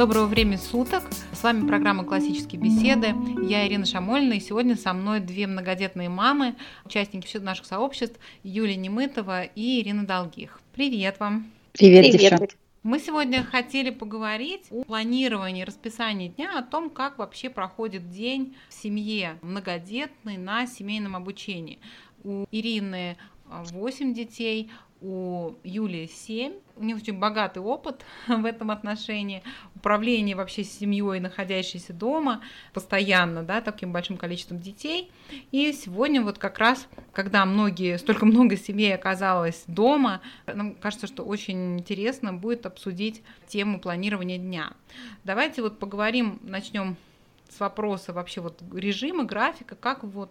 Доброго времени суток. С вами программа «Классические беседы». Я Ирина Шамольна, и сегодня со мной две многодетные мамы, участники всех наших сообществ, Юлия Немытова и Ирина Долгих. Привет вам. Привет, Привет. девчонки. Мы сегодня хотели поговорить о планировании, расписании дня, о том, как вообще проходит день в семье многодетной на семейном обучении. У Ирины 8 детей, у Юлии 7. У них очень богатый опыт в этом отношении. Управление вообще семьей, находящейся дома, постоянно, да, таким большим количеством детей. И сегодня вот как раз, когда многие, столько много семей оказалось дома, нам кажется, что очень интересно будет обсудить тему планирования дня. Давайте вот поговорим, начнем с вопроса вообще вот режима, графика, как вот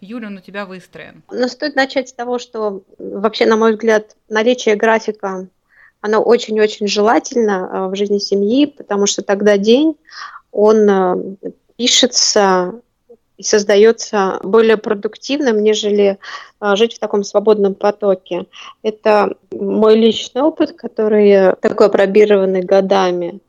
Юля, он у тебя выстроен? Ну, стоит начать с того, что вообще, на мой взгляд, наличие графика, оно очень-очень желательно э, в жизни семьи, потому что тогда день, он э, пишется и создается более продуктивным, нежели э, жить в таком свободном потоке. Это мой личный опыт, который такой пробированный годами.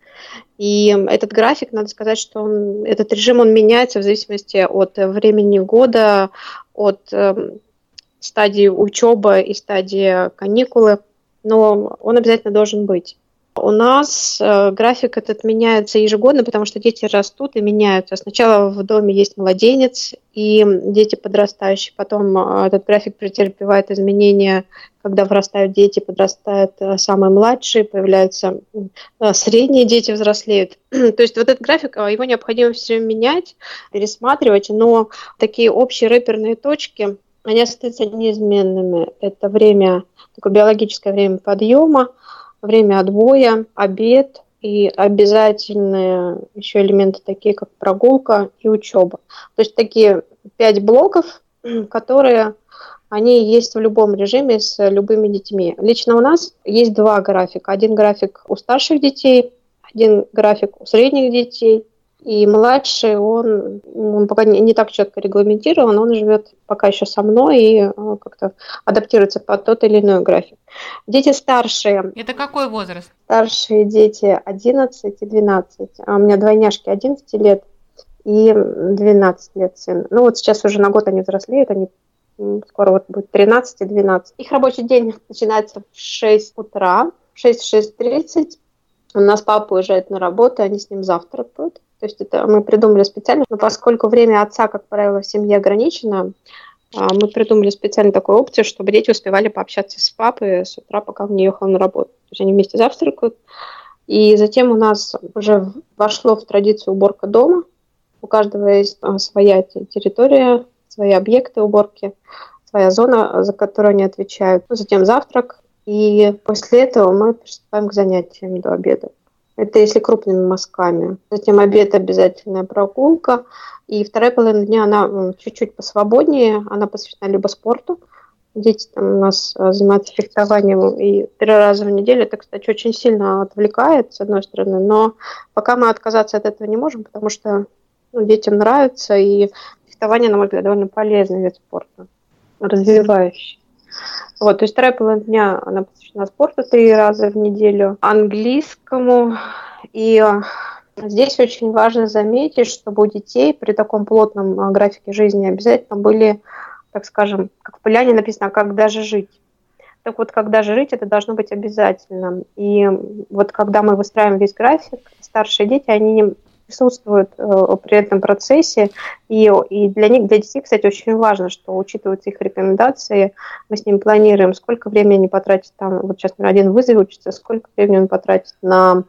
И этот график, надо сказать, что он, этот режим, он меняется в зависимости от времени года, от э, стадии учебы и стадии каникулы, но он обязательно должен быть. У нас э, график этот меняется ежегодно, потому что дети растут и меняются. Сначала в доме есть младенец и дети подрастающие, потом э, этот график претерпевает изменения, когда вырастают дети, подрастают э, самые младшие, появляются средние дети, взрослеют. То есть вот этот график, его необходимо все менять, пересматривать, но такие общие рэперные точки, они остаются неизменными. Это время, такое биологическое время подъема, время отбоя, обед и обязательные еще элементы такие, как прогулка и учеба. То есть такие пять блоков, которые они есть в любом режиме с любыми детьми. Лично у нас есть два графика. Один график у старших детей, один график у средних детей – и младший, он, он пока не, не так четко регламентирован, он живет пока еще со мной и э, как-то адаптируется под тот или иной график. Дети старшие. Это какой возраст? Старшие дети 11 и 12. А у меня двойняшки 11 лет и 12 лет сын. Ну вот сейчас уже на год они взрослеют, они скоро вот будет 13 и 12. Их рабочий день начинается в 6 утра, в 6-6.30. У нас папа уезжает на работу, они с ним завтракают. То есть это мы придумали специально, но поскольку время отца, как правило, в семье ограничено, а, мы придумали специально такую опцию, чтобы дети успевали пообщаться с папой с утра, пока он не ехал на работу. То есть они вместе завтракают. И затем у нас уже вошло в традицию уборка дома. У каждого есть а, своя территория, свои объекты уборки, своя зона, за которую они отвечают. Затем завтрак. И после этого мы приступаем к занятиям до обеда. Это если крупными мазками. Затем обед обязательная прогулка. И вторая половина дня, она чуть-чуть посвободнее, она посвящена либо спорту, дети там у нас а, занимаются фехтованием и три раза в неделю. Это, кстати, очень сильно отвлекает, с одной стороны, но пока мы отказаться от этого не можем, потому что ну, детям нравится, и фехтование, на мой взгляд, довольно полезный вид спорта, развивающий. Вот, то есть вторая половина дня она посвящена спорту три раза в неделю, английскому. И а, здесь очень важно заметить, чтобы у детей при таком плотном а, графике жизни обязательно были, так скажем, как в поляне написано, как даже жить. Так вот, когда же жить, это должно быть обязательно. И вот когда мы выстраиваем весь график, старшие дети, они присутствуют э, при этом процессе. И, и для них, для детей, кстати, очень важно, что учитываются их рекомендации. Мы с ним планируем, сколько времени они потратят там, вот сейчас, например, один вызов учится, сколько времени он потратит на,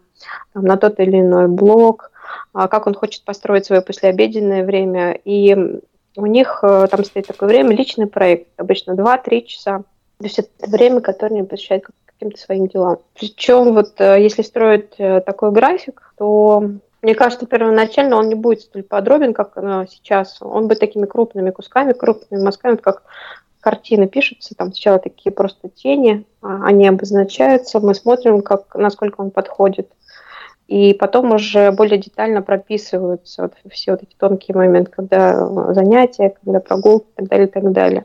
там, на тот или иной блок, а как он хочет построить свое послеобеденное время. И у них э, там стоит такое время, личный проект, обычно 2-3 часа. То есть это время, которое они посвящают каким-то своим делам. Причем вот э, если строить такой график, то мне кажется, первоначально он не будет столь подробен, как э, сейчас. Он будет такими крупными кусками, крупными мазками, как картины пишутся. Там сначала такие просто тени, а, они обозначаются. Мы смотрим, как, насколько он подходит. И потом уже более детально прописываются вот все вот эти тонкие моменты, когда занятия, когда прогулки и так далее, и так далее.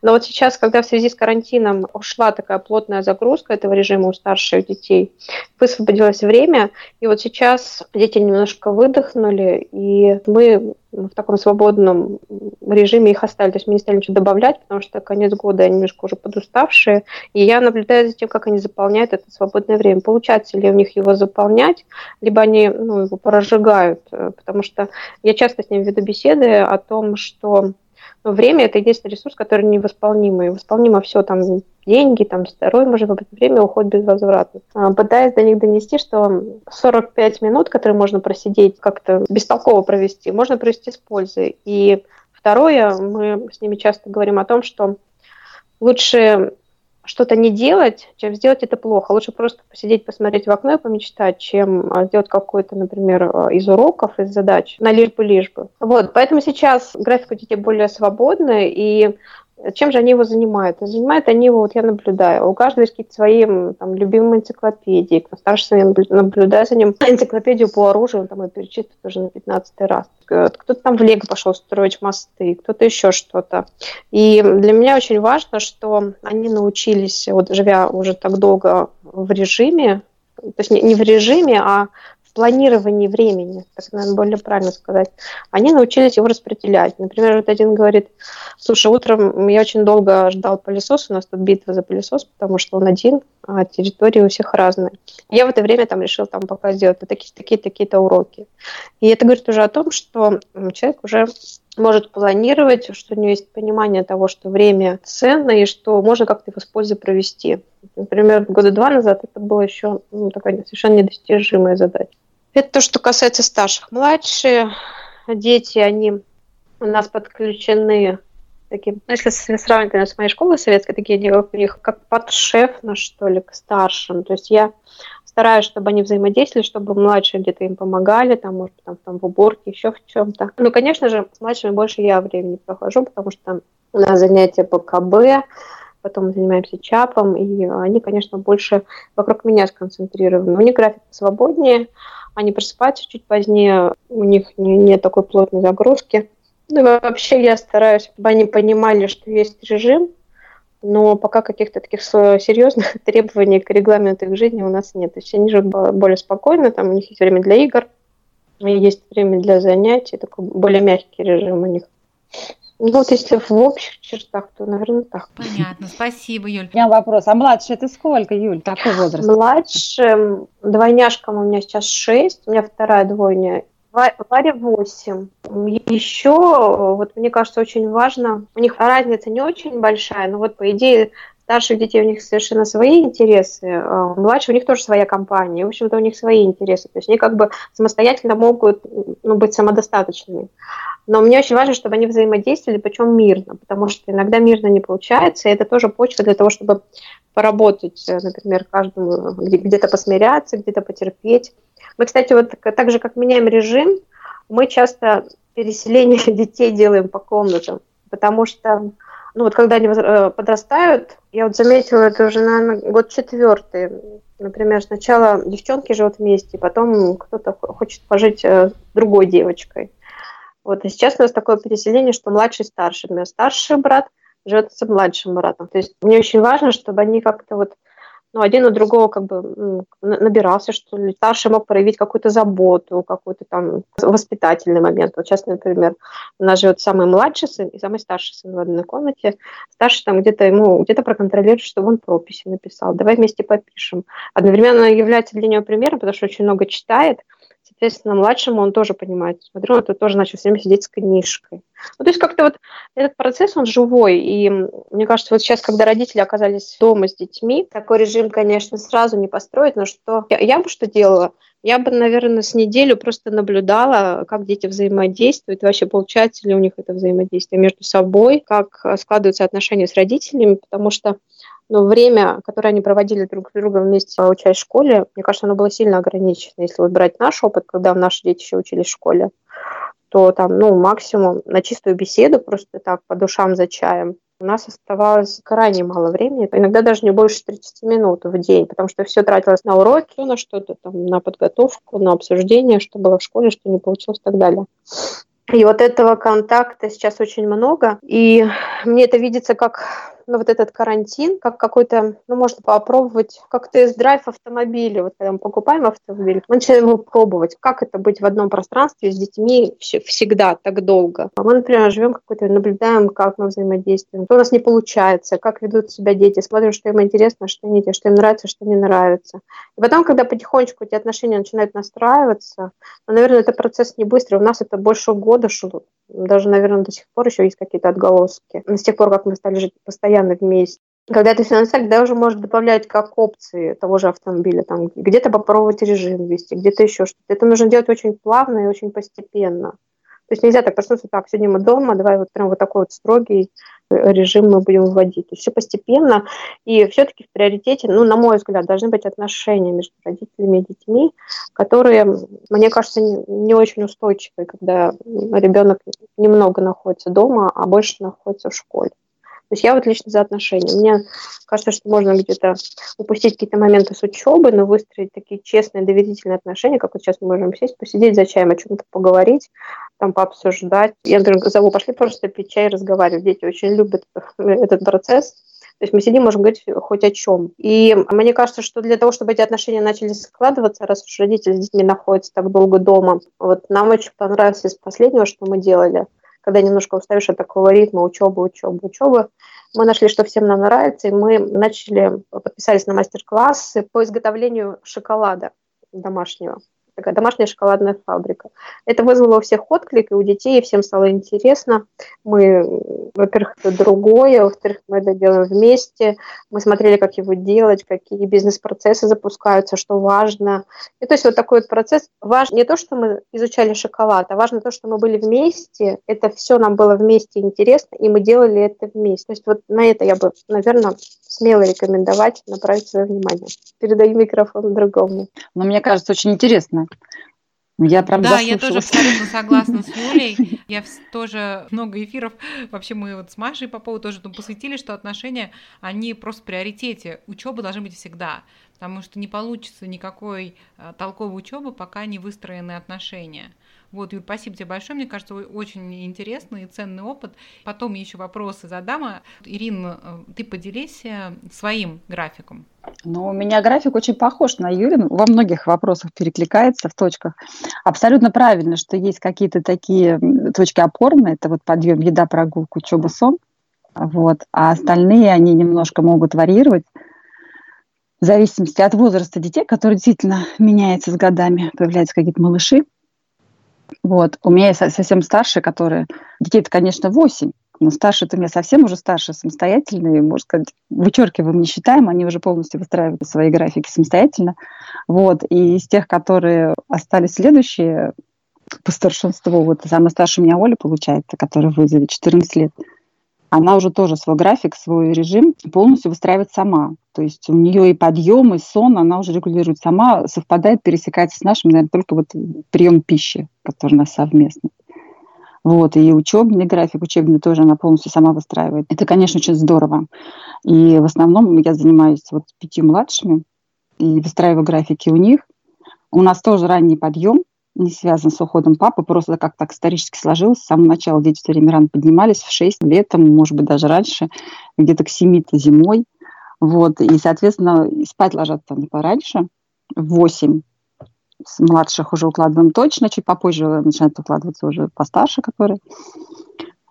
Но вот сейчас, когда в связи с карантином ушла такая плотная загрузка этого режима у старших детей, высвободилось время, и вот сейчас дети немножко выдохнули, и мы в таком свободном режиме их оставили. То есть мы не стали ничего добавлять, потому что конец года они немножко уже подуставшие. И я наблюдаю за тем, как они заполняют это свободное время. Получается ли у них его заполнять, либо они ну, его прожигают. Потому что я часто с ними веду беседы о том, что время – это единственный ресурс, который невосполнимый. Восполнимо все, там, деньги, там, здоровье, может быть, время уходит безвозвратно. А, пытаясь до них донести, что 45 минут, которые можно просидеть, как-то бестолково провести, можно провести с пользой. И второе, мы с ними часто говорим о том, что лучше что-то не делать, чем сделать это плохо. Лучше просто посидеть, посмотреть в окно и помечтать, чем а, сделать какой-то, например, а, из уроков, из задач на лишь бы, лишь бы. Вот, поэтому сейчас график у детей более свободный, и чем же они его занимают? Занимают они его, вот я наблюдаю, у каждого есть какие-то свои там, любимые энциклопедии. Старший наблюдает за ним энциклопедию по оружию, он там ее перечитывает уже на 15 раз. Кто-то там в Лего пошел строить мосты, кто-то еще что-то. И для меня очень важно, что они научились, вот живя уже так долго в режиме, то есть не в режиме, а планировании времени, так, наверное, более правильно сказать, они научились его распределять. Например, вот один говорит, слушай, утром я очень долго ждал пылесос, у нас тут битва за пылесос, потому что он один, а территории у всех разные. Я в это время там решил там пока сделать такие, такие, такие-то уроки. И это говорит уже о том, что человек уже может планировать, что у него есть понимание того, что время ценно и что можно как-то его с пользой провести. Например, года два назад это было еще ну, такая совершенно недостижимая задача. Это то, что касается старших. Младшие дети, они у нас подключены таким, ну, если сравнивать например, с моей школой советской, такие они у них как подшефно, что ли, к старшим. То есть я стараюсь, чтобы они взаимодействовали, чтобы младшие где-то им помогали, там, может, там, там в уборке, еще в чем-то. Ну, конечно же, с младшими больше я времени прохожу, потому что у нас занятия по КБ, потом мы занимаемся ЧАПом, и они, конечно, больше вокруг меня сконцентрированы. У них график свободнее, они просыпаются чуть позднее, у них не, нет такой плотной загрузки. Ну вообще я стараюсь, чтобы они понимали, что есть режим, но пока каких-то таких серьезных требований к регламенту их жизни у нас нет. То есть они живут более спокойно, там у них есть время для игр, есть время для занятий, такой более мягкий режим у них. Ну, вот если в общих чертах, то, наверное, так. Понятно, спасибо, Юль. У меня вопрос, а младше это сколько, Юль, какой возраст? Младшим, двойняшкам у меня сейчас 6, у меня вторая двойня, Варе 8. Еще, вот мне кажется, очень важно, у них разница не очень большая, но вот по идее старших детей у них совершенно свои интересы, а младших у них тоже своя компания, в общем-то у них свои интересы, то есть они как бы самостоятельно могут ну, быть самодостаточными. Но мне очень важно, чтобы они взаимодействовали, причем мирно, потому что иногда мирно не получается, и это тоже почва для того, чтобы поработать, э, например, каждому где-то посмиряться, где-то потерпеть. Мы, кстати, вот так же, как меняем режим, мы часто переселение детей делаем по комнатам, потому что ну вот когда они э, подрастают, я вот заметила, это уже, наверное, год четвертый. Например, сначала девчонки живут вместе, потом кто-то хочет пожить э, с другой девочкой. Вот, и сейчас у нас такое переселение, что младший старший. У меня старший брат живет с младшим братом. То есть мне очень важно, чтобы они как-то вот ну, один у другого как бы набирался, что ли. Старший мог проявить какую-то заботу, какой-то там воспитательный момент. Вот сейчас, например, у нас живет самый младший сын и самый старший сын в одной комнате. Старший там где-то ему где-то проконтролирует, чтобы он прописи написал. Давай вместе попишем. Одновременно является для него примером, потому что очень много читает, Соответственно, младшему он тоже понимает. Смотрю, он тут тоже начал все время сидеть с книжкой. Ну, то есть как-то вот этот процесс, он живой. И мне кажется, вот сейчас, когда родители оказались дома с детьми, такой режим, конечно, сразу не построить, но что я, я бы что делала? Я бы, наверное, с неделю просто наблюдала, как дети взаимодействуют, вообще получается ли у них это взаимодействие между собой, как складываются отношения с родителями, потому что но время, которое они проводили друг с другом вместе, учась в школе, мне кажется, оно было сильно ограничено. Если вот брать наш опыт, когда наши дети еще учились в школе, то там, ну, максимум на чистую беседу, просто так, по душам за чаем, у нас оставалось крайне мало времени, иногда даже не больше 30 минут в день, потому что все тратилось на уроки, на что-то там, на подготовку, на обсуждение, что было в школе, что не получилось и так далее. И вот этого контакта сейчас очень много. И мне это видится как ну, вот этот карантин, как какой-то, ну, можно попробовать, как тест-драйв автомобиля. Вот когда мы покупаем автомобиль, мы начинаем его пробовать, как это быть в одном пространстве с детьми всегда так долго. А мы, например, живем какой-то, наблюдаем, как мы взаимодействуем, что у нас не получается, как ведут себя дети, смотрим, что им интересно, что нет, что им нравится, что не нравится. И потом, когда потихонечку эти отношения начинают настраиваться, ну, наверное, это процесс не быстрый, у нас это больше года шло, даже, наверное, до сих пор еще есть какие-то отголоски. С тех пор, как мы стали жить постоянно вместе. Когда ты финансист, да, уже может добавлять как опции того же автомобиля, там, где-то попробовать режим ввести, где-то еще что-то. Это нужно делать очень плавно и очень постепенно. То есть нельзя так проснуться, так, сегодня мы дома, давай вот прям вот такой вот строгий режим мы будем вводить. То есть все постепенно, и все-таки в приоритете, ну, на мой взгляд, должны быть отношения между родителями и детьми, которые, мне кажется, не, очень устойчивые, когда ребенок немного находится дома, а больше находится в школе. То есть я вот лично за отношения. Мне кажется, что можно где-то упустить какие-то моменты с учебы, но выстроить такие честные, доверительные отношения, как вот сейчас мы можем сесть, посидеть за чаем, о чем-то поговорить, там пообсуждать. Я, например, зову, пошли просто пить чай и разговаривать. Дети очень любят этот процесс. То есть мы сидим, можем говорить хоть о чем. И мне кажется, что для того, чтобы эти отношения начали складываться, раз уж родители с детьми находятся так долго дома, вот нам очень понравилось из последнего, что мы делали – когда немножко устаешь от такого ритма учебы, учебы, учебы, мы нашли, что всем нам нравится, и мы начали, подписались на мастер-классы по изготовлению шоколада домашнего такая домашняя шоколадная фабрика. Это вызвало у всех отклик, и у детей, и всем стало интересно. Мы, во-первых, это другое, во-вторых, мы это делаем вместе. Мы смотрели, как его делать, какие бизнес-процессы запускаются, что важно. И то есть вот такой вот процесс. Важно не то, что мы изучали шоколад, а важно то, что мы были вместе. Это все нам было вместе интересно, и мы делали это вместе. То есть вот на это я бы, наверное, смело рекомендовать направить свое внимание. Передаю микрофон другому. Но мне кажется, очень интересно. Я прям Да, я тоже абсолютно согласна с Юлей. Я тоже много эфиров, вообще мы вот с Машей по поводу тоже посвятили, что отношения, они просто в приоритете. Учеба должна быть всегда, потому что не получится никакой э, толковой учебы, пока не выстроены отношения. Вот, Юль, спасибо тебе большое. Мне кажется, очень интересный и ценный опыт. Потом еще вопросы задам. Ирина, э, ты поделись э, своим графиком. Ну, у меня график очень похож на Юрин, во многих вопросах перекликается в точках. Абсолютно правильно, что есть какие-то такие точки опорные, это вот подъем, еда, прогулка, учеба, сон, вот, а остальные, они немножко могут варьировать в зависимости от возраста детей, который действительно меняется с годами, появляются какие-то малыши, вот. У меня есть совсем старшие, которые... Детей-то, конечно, 8, но старшие-то у меня совсем уже старшие, самостоятельные, можно сказать, вычеркиваем, не считаем, они уже полностью выстраивают свои графики самостоятельно. Вот. И из тех, которые остались следующие по старшинству, вот самая старшая у меня Оля, получается, которая вызовет 14 лет, она уже тоже свой график, свой режим полностью выстраивает сама. То есть у нее и подъем, и сон она уже регулирует сама, совпадает, пересекается с нашим, наверное, только вот прием пищи, который у нас совместный. Вот, и учебный график, учебный тоже она полностью сама выстраивает. Это, конечно, очень здорово. И в основном я занимаюсь вот пяти младшими и выстраиваю графики у них. У нас тоже ранний подъем, не связан с уходом папы, просто как так исторически сложилось. С самого начала дети все время рано поднимались, в 6 летом, может быть, даже раньше, где-то к 7-то зимой. Вот, и, соответственно, спать ложатся они пораньше, в 8. С младших уже укладываем точно, чуть попозже начинают укладываться уже постарше, которые.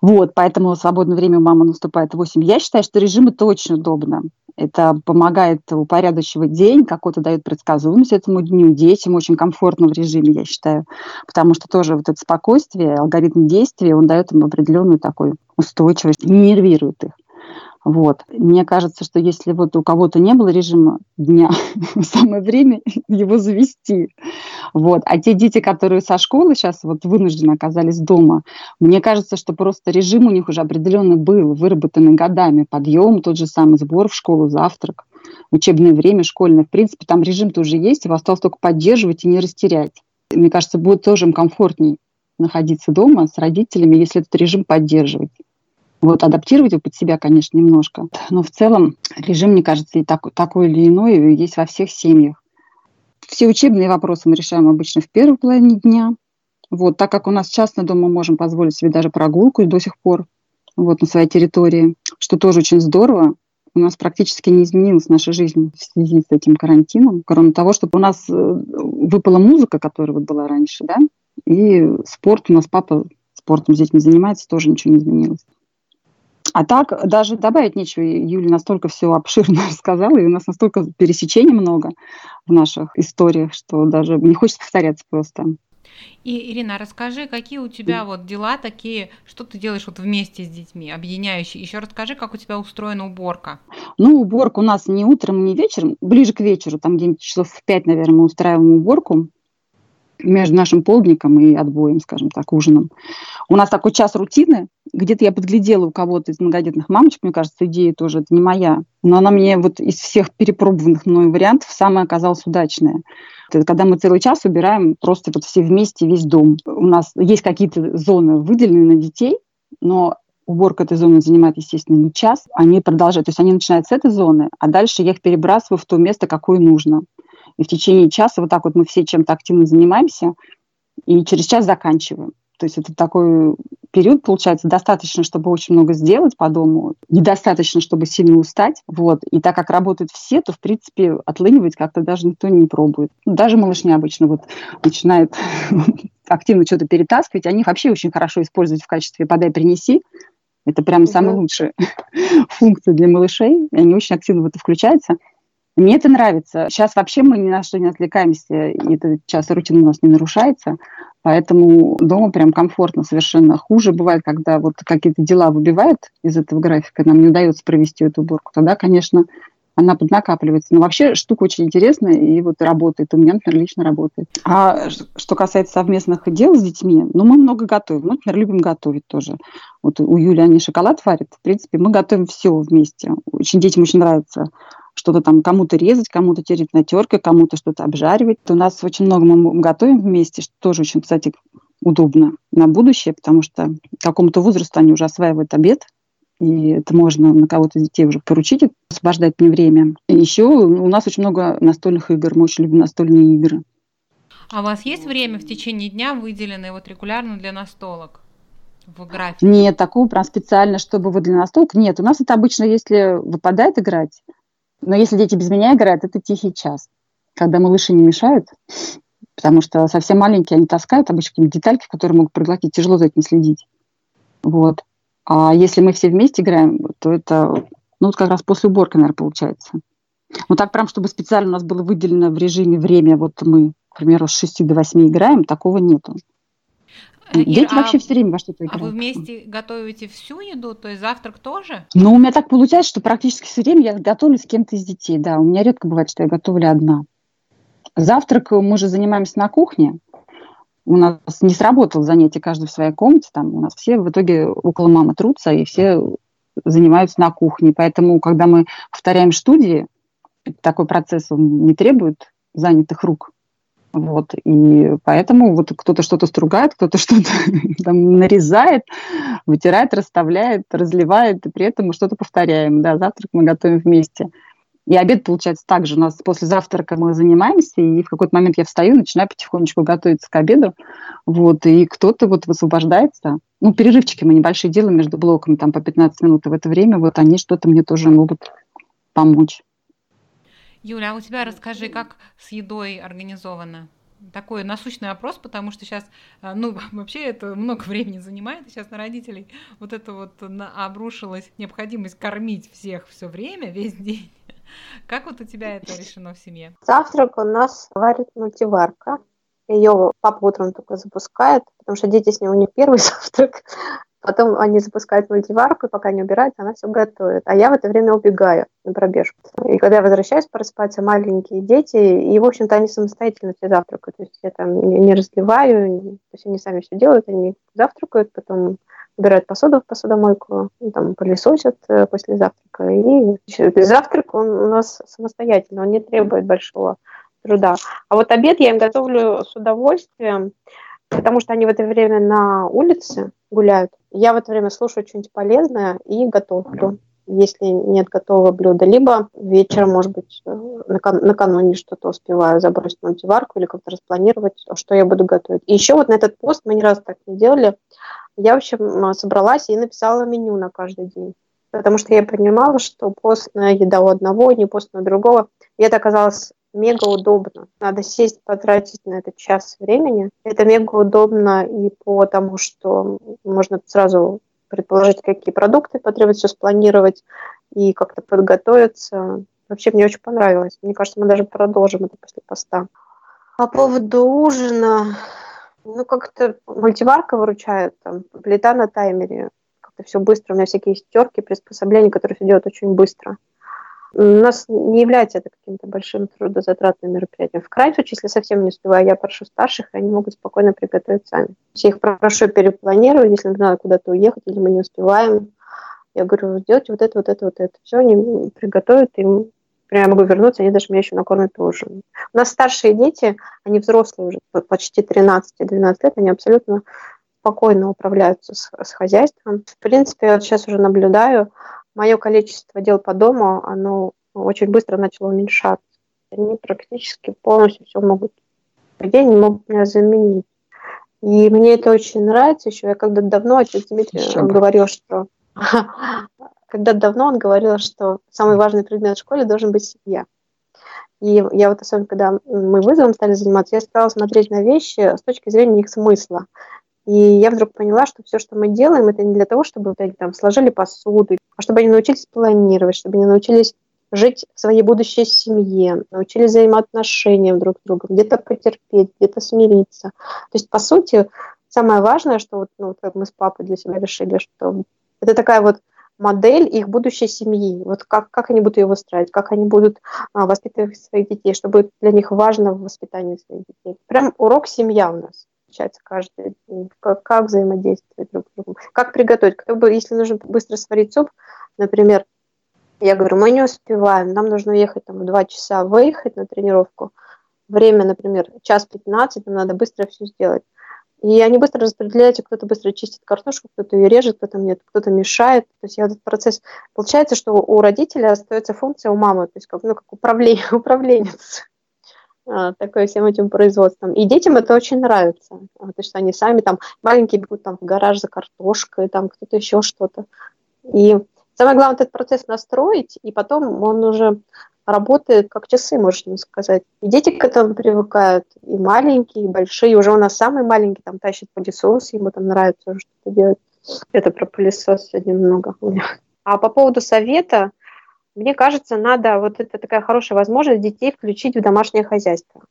Вот, поэтому свободное время у мамы наступает в 8. Я считаю, что режим это очень удобно. Это помогает упорядочивать день, какой-то дает предсказуемость этому дню. Детям очень комфортно в режиме, я считаю. Потому что тоже вот это спокойствие, алгоритм действия, он дает им определенную такую устойчивость, не нервирует их. Вот. Мне кажется, что если вот у кого-то не было режима дня, самое время его завести. Вот. А те дети, которые со школы сейчас вот вынуждены оказались дома, мне кажется, что просто режим у них уже определенный был, выработанный годами. Подъем, тот же самый сбор в школу, завтрак, учебное время школьное. В принципе, там режим тоже есть, его осталось только поддерживать и не растерять. Мне кажется, будет тоже им комфортней находиться дома с родителями, если этот режим поддерживать. Вот адаптировать его под себя, конечно, немножко. Но в целом режим, мне кажется, и так, такой или иной есть во всех семьях. Все учебные вопросы мы решаем обычно в первой половине дня. Вот, так как у нас частно дома можем позволить себе даже прогулку до сих пор вот, на своей территории, что тоже очень здорово. У нас практически не изменилась наша жизнь в связи с этим карантином, кроме того, чтобы у нас э, выпала музыка, которая вот была раньше, да, и спорт. У нас папа спортом с детьми занимается, тоже ничего не изменилось. А так даже добавить нечего. Юля настолько все обширно сказала, и у нас настолько пересечений много в наших историях, что даже не хочется повторяться просто. И, Ирина, расскажи, какие у тебя вот дела такие, что ты делаешь вот вместе с детьми, объединяющие. Еще расскажи, как у тебя устроена уборка. Ну, уборка у нас не утром, не вечером, ближе к вечеру, там где-нибудь часов в пять, наверное, мы устраиваем уборку между нашим полдником и отбоем, скажем так, ужином. У нас такой час рутины. Где-то я подглядела у кого-то из многодетных мамочек, мне кажется, идея тоже это не моя. Но она мне вот из всех перепробованных мной вариантов самая оказалась удачная. Это когда мы целый час убираем просто вот все вместе весь дом. У нас есть какие-то зоны выделенные на детей, но уборка этой зоны занимает, естественно, не час. Они продолжают, то есть они начинают с этой зоны, а дальше я их перебрасываю в то место, какое нужно. И в течение часа вот так вот мы все чем-то активно занимаемся, и через час заканчиваем. То есть это такой период, получается, достаточно, чтобы очень много сделать по дому, недостаточно, чтобы сильно устать. Вот. И так как работают все, то, в принципе, отлынивать как-то даже никто не пробует. Даже малышня обычно вот начинает активно что-то перетаскивать. Они вообще очень хорошо используют в качестве «подай-принеси». Это прям самая лучшая функция для малышей. Они очень активно в это включаются. Мне это нравится. Сейчас вообще мы ни на что не отвлекаемся, и этот час рутина у нас не нарушается. Поэтому дома прям комфортно совершенно. Хуже бывает, когда вот какие-то дела выбивают из этого графика, нам не удается провести эту уборку. Тогда, конечно, она поднакапливается. Но вообще штука очень интересная и вот работает. У меня, например, лично работает. А что касается совместных дел с детьми, ну, мы много готовим. Мы, например, любим готовить тоже. Вот у Юли они шоколад варят. В принципе, мы готовим все вместе. Очень детям очень нравится что-то там кому-то резать, кому-то тереть на терке, кому-то что-то обжаривать. У нас очень много мы готовим вместе, что тоже очень, кстати, удобно на будущее, потому что к какому-то возрасту они уже осваивают обед, и это можно на кого-то из детей уже поручить, освобождать мне время. И еще у нас очень много настольных игр, мы очень любим настольные игры. А у вас есть время в течение дня, выделенное вот регулярно для настолок? в графике? Нет, такого прям специально, чтобы вот для настолок нет. У нас это обычно, если выпадает играть, но если дети без меня играют, это тихий час, когда малыши не мешают, потому что совсем маленькие, они таскают обычно какие-то детальки, которые могут проглотить, тяжело за этим следить. Вот. А если мы все вместе играем, то это, ну, вот как раз после уборки, наверное, получается. Ну, так прям, чтобы специально у нас было выделено в режиме время, вот мы, к примеру, с 6 до 8 играем, такого нету. Ир, Дети а, вообще все время во что-то играют. А вы вместе готовите всю еду, то есть завтрак тоже? Ну, у меня так получается, что практически все время я готовлю с кем-то из детей, да. У меня редко бывает, что я готовлю одна. Завтрак мы же занимаемся на кухне. У нас не сработало занятие каждый в своей комнате. Там у нас все в итоге около мамы трутся, и все занимаются на кухне. Поэтому, когда мы повторяем студии, такой процесс он не требует занятых рук. Вот, и поэтому вот кто-то что-то стругает, кто-то что-то там нарезает, вытирает, расставляет, разливает, и при этом мы что-то повторяем. Да, завтрак мы готовим вместе. И обед получается так же. У нас после завтрака мы занимаемся, и в какой-то момент я встаю, начинаю потихонечку готовиться к обеду. Вот, и кто-то вот высвобождается. Ну, перерывчики мы небольшие делаем между блоками, там по 15 минут. И в это время вот они что-то мне тоже могут помочь. Юля, а у тебя расскажи, как с едой организовано? Такой насущный вопрос, потому что сейчас, а, ну, вообще это много времени занимает, сейчас на родителей вот это вот обрушилась необходимость кормить всех все время, весь день. Как вот у тебя это решено в семье? Завтрак у нас варит мультиварка. Ее папа утром только запускает, потому что дети с него не первый завтрак. Потом они запускают мультиварку, и пока не убирается, она все готовит. А я в это время убегаю на пробежку. И когда я возвращаюсь проспаться, маленькие дети, и, в общем-то, они самостоятельно все завтракают. То есть я там не разливаю, то есть они сами все делают, они завтракают, потом убирают посуду в посудомойку, ну, там пылесосят э, после завтрака. И завтрак он у нас самостоятельно, он не требует большого труда. А вот обед я им готовлю с удовольствием. Потому что они в это время на улице гуляют. Я в это время слушаю что-нибудь полезное и готовлю если нет готового блюда, либо вечером, может быть, э, накануне что-то успеваю забросить в мультиварку или как-то распланировать, что я буду готовить. И еще вот на этот пост мы ни разу так не делали. Я, в общем, собралась и написала меню на каждый день. Потому что я понимала, что постная еда у одного, не постная у другого. И это оказалось мега удобно. Надо сесть, потратить на этот час времени. Это мега удобно и потому, что можно сразу предположить, какие продукты потребуется спланировать и как-то подготовиться. Вообще мне очень понравилось. Мне кажется, мы даже продолжим это после поста. По поводу ужина, ну как-то мультиварка выручает, там, плита на таймере, как-то все быстро, у меня всякие стерки, приспособления, которые все делают очень быстро у нас не является это каким-то большим трудозатратным мероприятием. В крайнем случае, если совсем не успеваю, я прошу старших, и они могут спокойно приготовить сами. Я их прошу перепланировать, если надо куда-то уехать, или мы не успеваем. Я говорю, сделайте вот это, вот это, вот это. Все, они приготовят, и я могу вернуться, они даже меня еще накормят ужин. У нас старшие дети, они взрослые уже, почти 13-12 лет, они абсолютно спокойно управляются с, с хозяйством. В принципе, я вот сейчас уже наблюдаю, мое количество дел по дому, оно очень быстро начало уменьшаться. Они практически полностью все могут, по идее, не могут меня заменить. И мне это очень нравится еще. Я когда давно отец Дмитрий он говорил, что когда давно он говорил, что самый важный предмет в школе должен быть семья. И я вот особенно, когда мы вызовом стали заниматься, я стала смотреть на вещи с точки зрения их смысла. И я вдруг поняла, что все, что мы делаем, это не для того, чтобы вот они там сложили посуду, а чтобы они научились планировать, чтобы они научились жить в своей будущей семье, научились взаимоотношениям друг с другом, где-то потерпеть, где-то смириться. То есть, по сути, самое важное, что вот, ну, как мы с папой для себя решили, что это такая вот модель их будущей семьи. Вот как, как они будут ее выстраивать, как они будут а, воспитывать своих детей, что будет для них важно в воспитании своих детей. Прям урок семья у нас общаться каждый день, как, как взаимодействовать друг с другом, как приготовить. Кто бы, если нужно быстро сварить суп, например, я говорю, мы не успеваем, нам нужно ехать там в 2 часа, выехать на тренировку, время, например, час 15, нам надо быстро все сделать. И они быстро распределяются, кто-то быстро чистит картошку, кто-то ее режет, кто-то нет, кто-то мешает. То есть я этот процесс... Получается, что у родителя остается функция у мамы, то есть как, ну, как управление, управленец. А, такое всем этим производством. И детям это очень нравится, потому что они сами там маленькие бегут там в гараж за картошкой, там кто-то еще что-то. И самое главное этот процесс настроить, и потом он уже работает как часы, можно сказать. И дети к этому привыкают, и маленькие, и большие. Уже у нас самый маленький там тащит пылесос, ему там нравится что-то делать. Это про пылесос сегодня много. А по поводу совета, мне кажется, надо, вот это такая хорошая возможность детей включить в домашнее хозяйство.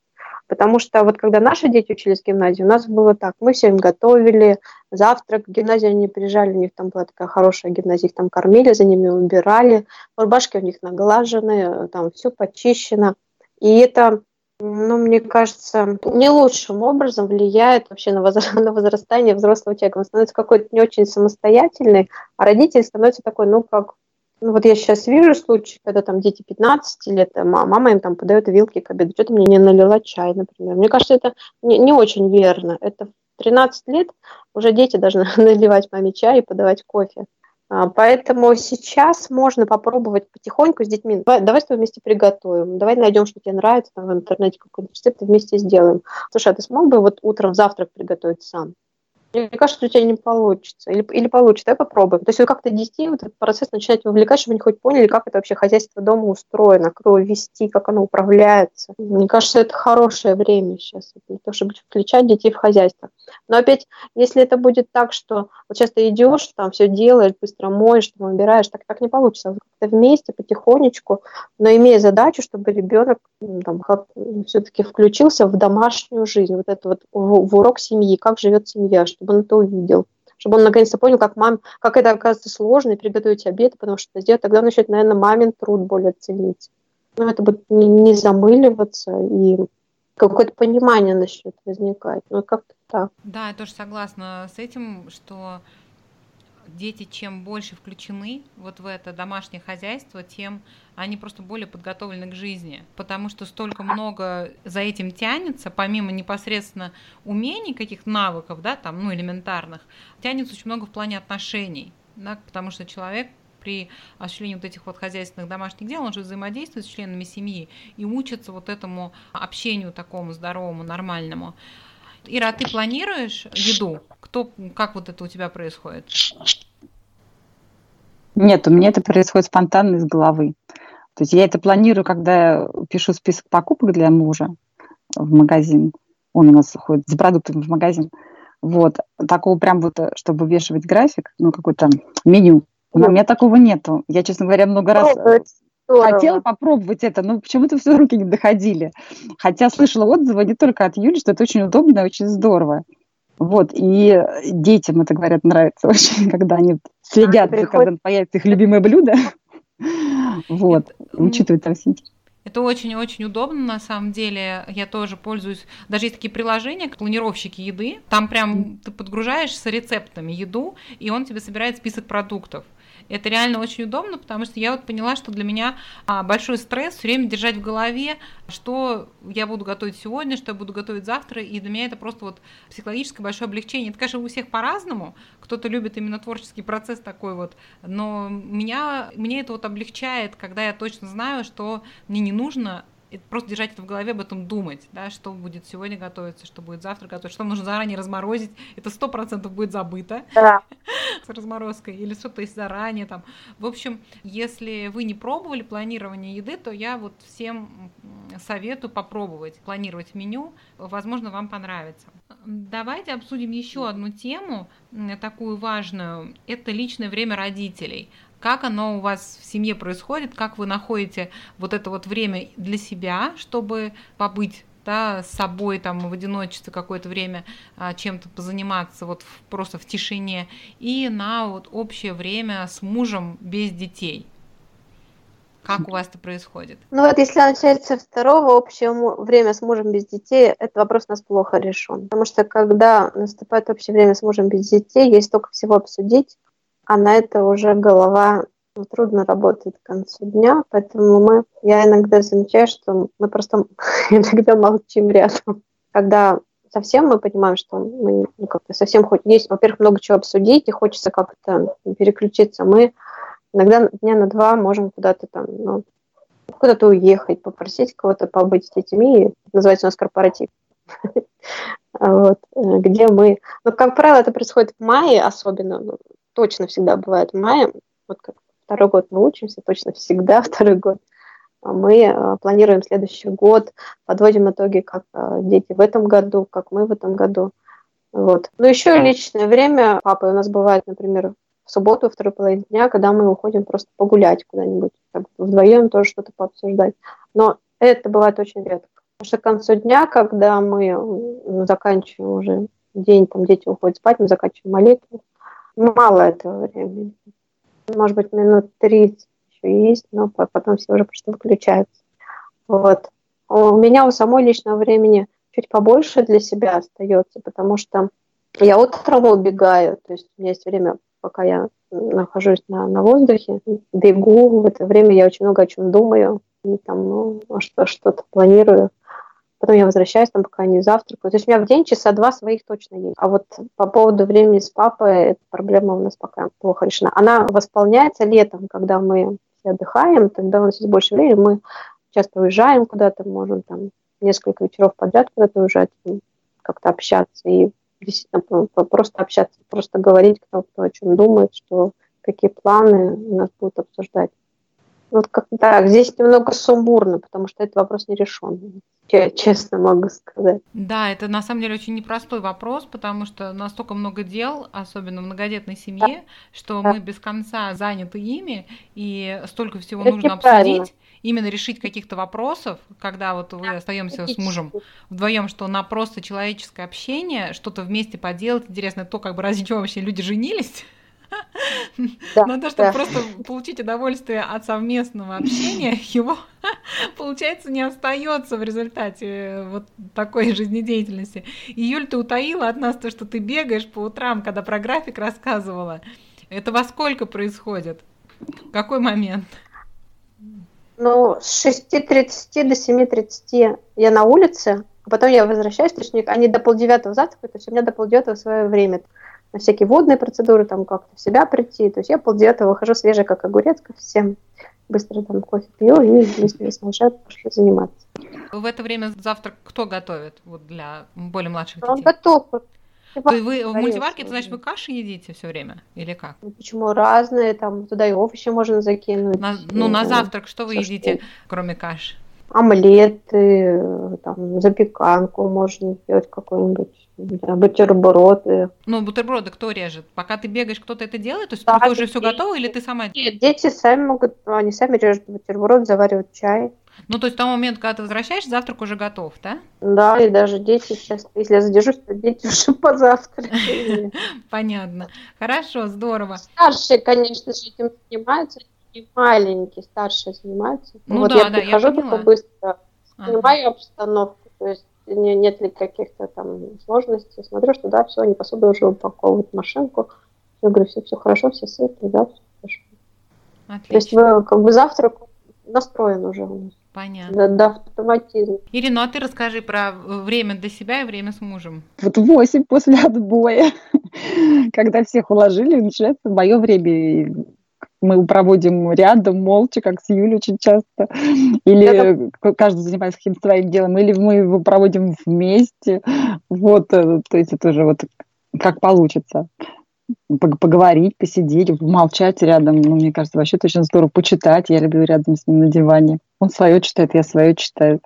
Потому что вот когда наши дети учились в гимназии, у нас было так, мы все им готовили, завтрак, в гимназию они приезжали, у них там была такая хорошая гимназия, их там кормили, за ними убирали, рубашки у них наглажены, там все почищено. И это, ну, мне кажется, не лучшим образом влияет вообще на, возра- на возрастание взрослого человека. Он становится какой-то не очень самостоятельный, а родитель становится такой, ну, как ну, вот я сейчас вижу случаи, когда там дети 15 лет, а мама им там подает вилки к обеду, что-то мне не налила чай, например. Мне кажется, это не, не очень верно. Это в 13 лет уже дети должны наливать маме чай и подавать кофе. А, поэтому сейчас можно попробовать потихоньку с детьми. Давай, давай с тобой вместе приготовим. Давай найдем, что тебе нравится, там в интернете какой-то рецепт, и вместе сделаем. Слушай, а ты смог бы вот утром завтрак приготовить сам? Мне кажется, у тебя не получится. Или, или получится, давай попробуем. То есть вы как-то детей в этот процесс начинаете вовлекать, чтобы они хоть поняли, как это вообще хозяйство дома устроено, как его вести, как оно управляется. Мне кажется, это хорошее время сейчас для того, чтобы включать детей в хозяйство. Но опять, если это будет так, что вот сейчас ты идешь, там все делаешь, быстро моешь, там убираешь, так, так не получится. Как-то вместе, потихонечку, но имея задачу, чтобы ребенок там, все-таки включился в домашнюю жизнь, вот это вот в, в урок семьи, как живет семья, чтобы он это увидел чтобы он наконец-то понял, как, мам, как это оказывается сложно, и приготовить обед, потому что сделать, тогда он начнет, наверное, мамин труд более ценить. Но это будет не, не замыливаться, и какое-то понимание начнет возникать. Ну, как-то так. Да, я тоже согласна с этим, что дети чем больше включены вот в это домашнее хозяйство, тем они просто более подготовлены к жизни, потому что столько много за этим тянется, помимо непосредственно умений, каких навыков, да, там, ну, элементарных, тянется очень много в плане отношений, да, потому что человек при осуществлении вот этих вот хозяйственных домашних дел, он же взаимодействует с членами семьи и учится вот этому общению такому здоровому, нормальному. Ира, а ты планируешь еду? Кто, как вот это у тебя происходит? Нет, у меня это происходит спонтанно из головы. То есть я это планирую, когда я пишу список покупок для мужа в магазин. Он у нас ходит за продуктами в магазин. Вот. Такого прям вот, чтобы вешивать график, ну, какой-то меню. У меня такого нету. Я, честно говоря, много раз Здорово. Хотела попробовать это, но почему-то все руки не доходили. Хотя слышала отзывы не только от Юли, что это очень удобно и очень здорово. Вот, и детям это, говорят, нравится очень, когда они следят, а, когда появится их любимое блюдо. Вот, учитывают там все это очень-очень удобно, на самом деле. Я тоже пользуюсь. Даже есть такие приложения, планировщики еды. Там прям ты подгружаешь с рецептами еду, и он тебе собирает список продуктов. Это реально очень удобно, потому что я вот поняла, что для меня а, большой стресс все время держать в голове, что я буду готовить сегодня, что я буду готовить завтра, и для меня это просто вот психологическое большое облегчение. Это, конечно, у всех по-разному, кто-то любит именно творческий процесс такой вот, но меня, мне это вот облегчает, когда я точно знаю, что мне не нужно просто держать это в голове, об этом думать, да, что будет сегодня готовиться, что будет завтра готовиться, что нужно заранее разморозить, это сто процентов будет забыто да. с разморозкой, или что-то есть заранее там. В общем, если вы не пробовали планирование еды, то я вот всем советую попробовать планировать меню, возможно, вам понравится. Давайте обсудим еще одну тему, такую важную, это личное время родителей как оно у вас в семье происходит, как вы находите вот это вот время для себя, чтобы побыть да, с собой там в одиночестве какое-то время а, чем-то позаниматься вот в, просто в тишине и на вот общее время с мужем без детей. Как у вас это происходит? Ну вот если начать со второго, общее время с мужем без детей, этот вопрос у нас плохо решен. Потому что когда наступает общее время с мужем без детей, есть только всего обсудить, а на это уже голова ну, трудно работает к концу дня, поэтому мы, я иногда замечаю, что мы просто иногда молчим рядом. Когда совсем мы понимаем, что мы ну, как-то совсем хоть есть, во-первых, много чего обсудить, и хочется как-то переключиться, мы иногда дня на два можем куда-то там, ну, куда-то уехать, попросить кого-то побыть с детьми, называется у нас корпоратив. Вот, э, где мы, ну, как правило, это происходит в мае особенно, ну, точно всегда бывает в мае, вот как второй год мы учимся, точно всегда второй год. А мы э, планируем следующий год, подводим итоги, как э, дети в этом году, как мы в этом году. Вот. Но еще личное время. Папа у нас бывает, например, в субботу, второй половине дня, когда мы уходим просто погулять куда-нибудь, вдвоем тоже что-то пообсуждать. Но это бывает очень редко. Потому что к концу дня, когда мы заканчиваем уже день, там дети уходят спать, мы заканчиваем молитву, Мало этого времени. Может быть, минут 30 еще есть, но потом все уже просто выключаются. Вот. У меня у самой личного времени чуть побольше для себя остается, потому что я утром убегаю, то есть у меня есть время, пока я нахожусь на, на воздухе, бегу, в это время я очень много о чем думаю, и там, ну, что, что-то планирую потом я возвращаюсь, там пока не завтракаю. То есть у меня в день часа два своих точно есть. А вот по поводу времени с папой, эта проблема у нас пока плохо решена. Она восполняется летом, когда мы все отдыхаем, тогда у нас есть больше времени, мы часто уезжаем куда-то, можем там несколько вечеров подряд куда-то уезжать, как-то общаться и действительно просто общаться, просто говорить, кто, кто о чем думает, что какие планы у нас будут обсуждать. Вот как так, здесь немного сумбурно, потому что этот вопрос не решен честно могу сказать. Да, это на самом деле очень непростой вопрос, потому что настолько много дел, особенно в многодетной семье, да. что да. мы без конца заняты ими, и столько всего это нужно обсудить именно решить каких-то вопросов, когда вот вы остаемся с мужем вдвоем, что на просто человеческое общение, что-то вместе поделать, интересно, то, как бы ради чего вообще люди женились, да, на то, чтобы да. просто получить удовольствие от совместного общения, его, получается, не остается в результате вот такой жизнедеятельности. И, Юль, ты утаила от нас то, что ты бегаешь по утрам, когда про график рассказывала. Это во сколько происходит? Какой момент? Ну, с 6.30 до 7.30 я на улице, а потом я возвращаюсь, точнее, они до полдевятого завтракают, то есть у меня до полдевятого свое время на всякие водные процедуры, там как-то в себя прийти. То есть я полдевятого выхожу свежий, как огурец, ко всем. Быстро там кофе пью и вместе с малышами пошли заниматься. В это время завтрак кто готовит вот для более младших детей? Он готов. То вы в мультиварке, это значит, вы каши едите все время? Или как? Ну, почему разные? Там туда и овощи можно закинуть. На, ну, на завтрак что вы едите, что? кроме каши? омлеты, там, запеканку можно сделать какой-нибудь, да, бутерброды. Ну, бутерброды кто режет? Пока ты бегаешь, кто-то это делает? То есть да, уже все готово или ты сама? Нет, дети сами могут, они сами режут бутерброд, заваривают чай. Ну, то есть в тот момент, когда ты возвращаешься, завтрак уже готов, да? Да, и даже дети сейчас, если я задержусь, то дети уже позавтракали. Понятно. Хорошо, здорово. Старшие, конечно же, этим занимаются, и маленькие, старшие занимаются. Ну вот да, я да, прихожу я только быстро, снимаю обстановку, то есть не, нет ли каких-то там сложностей, смотрю, что да, все, они посуду уже упаковывают в машинку, я говорю, все, все хорошо, все сыты, да, все хорошо. Отлично. То есть вы как бы завтрак настроен уже у нас. Понятно. До, до автоматизма. Ирина, ну а ты расскажи про время для себя и время с мужем. Вот восемь после отбоя, когда всех уложили, начинается мое время мы проводим рядом, молча, как с Юлей очень часто, или это... каждый занимается каким-то своим делом, или мы его проводим вместе, вот, э, то есть это уже вот как получится поговорить, посидеть, молчать рядом. Ну, мне кажется, вообще очень здорово почитать. Я люблю рядом с ним на диване. Он свое читает, я свое читаю.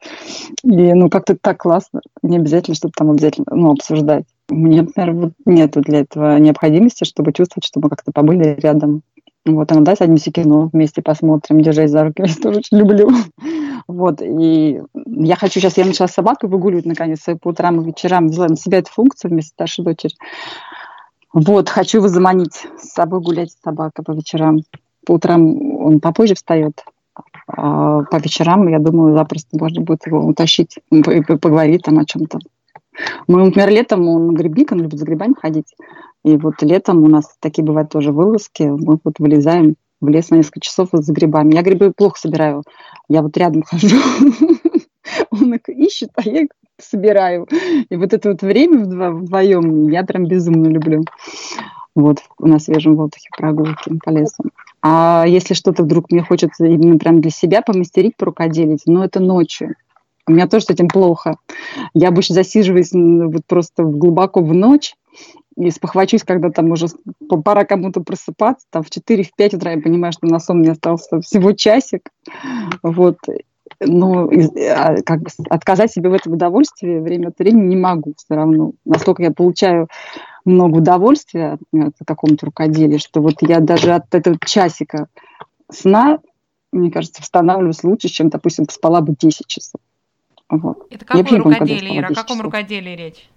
И ну как-то так классно. Не обязательно что-то там обязательно ну, обсуждать. Мне, вот нету для этого необходимости, чтобы чувствовать, что мы как-то побыли рядом. Вот, иногда садимся кино вместе посмотрим, держась за руки, я тоже очень люблю. Вот, и я хочу сейчас, я начала с собакой выгуливать, наконец, по утрам и вечерам, взяла на себя эту функцию вместе с старшей дочерью. Вот, хочу его заманить с собой гулять с собакой по вечерам. По утрам он попозже встает, а по вечерам, я думаю, запросто можно будет его утащить, поговорить там о чем-то. Мы, например, летом он грибник, он любит за грибами ходить. И вот летом у нас такие бывают тоже вылазки. Мы вот вылезаем в лес на несколько часов за грибами. Я грибы плохо собираю. Я вот рядом хожу, он их ищет, а я их собираю. И вот это вот время вдвоем я прям безумно люблю. Вот на свежем воздухе прогулки по лесу. А если что-то вдруг мне хочется именно прям для себя помастерить, порукоделить, ну это ночью. У меня тоже с этим плохо. Я обычно засиживаюсь вот просто глубоко в ночь, и спохвачусь, когда там уже пора кому-то просыпаться, там в 4-5 утра я понимаю, что на сон мне остался всего часик, вот, но а, как бы отказать себе в этом удовольствии время от времени не могу все равно. Настолько я получаю много удовольствия от какому-то рукоделия, что вот я даже от этого часика сна, мне кажется, восстанавливаюсь лучше, чем, допустим, поспала бы 10 часов. Вот. Это какое рукоделие, Ира? О каком часов. рукоделии речь?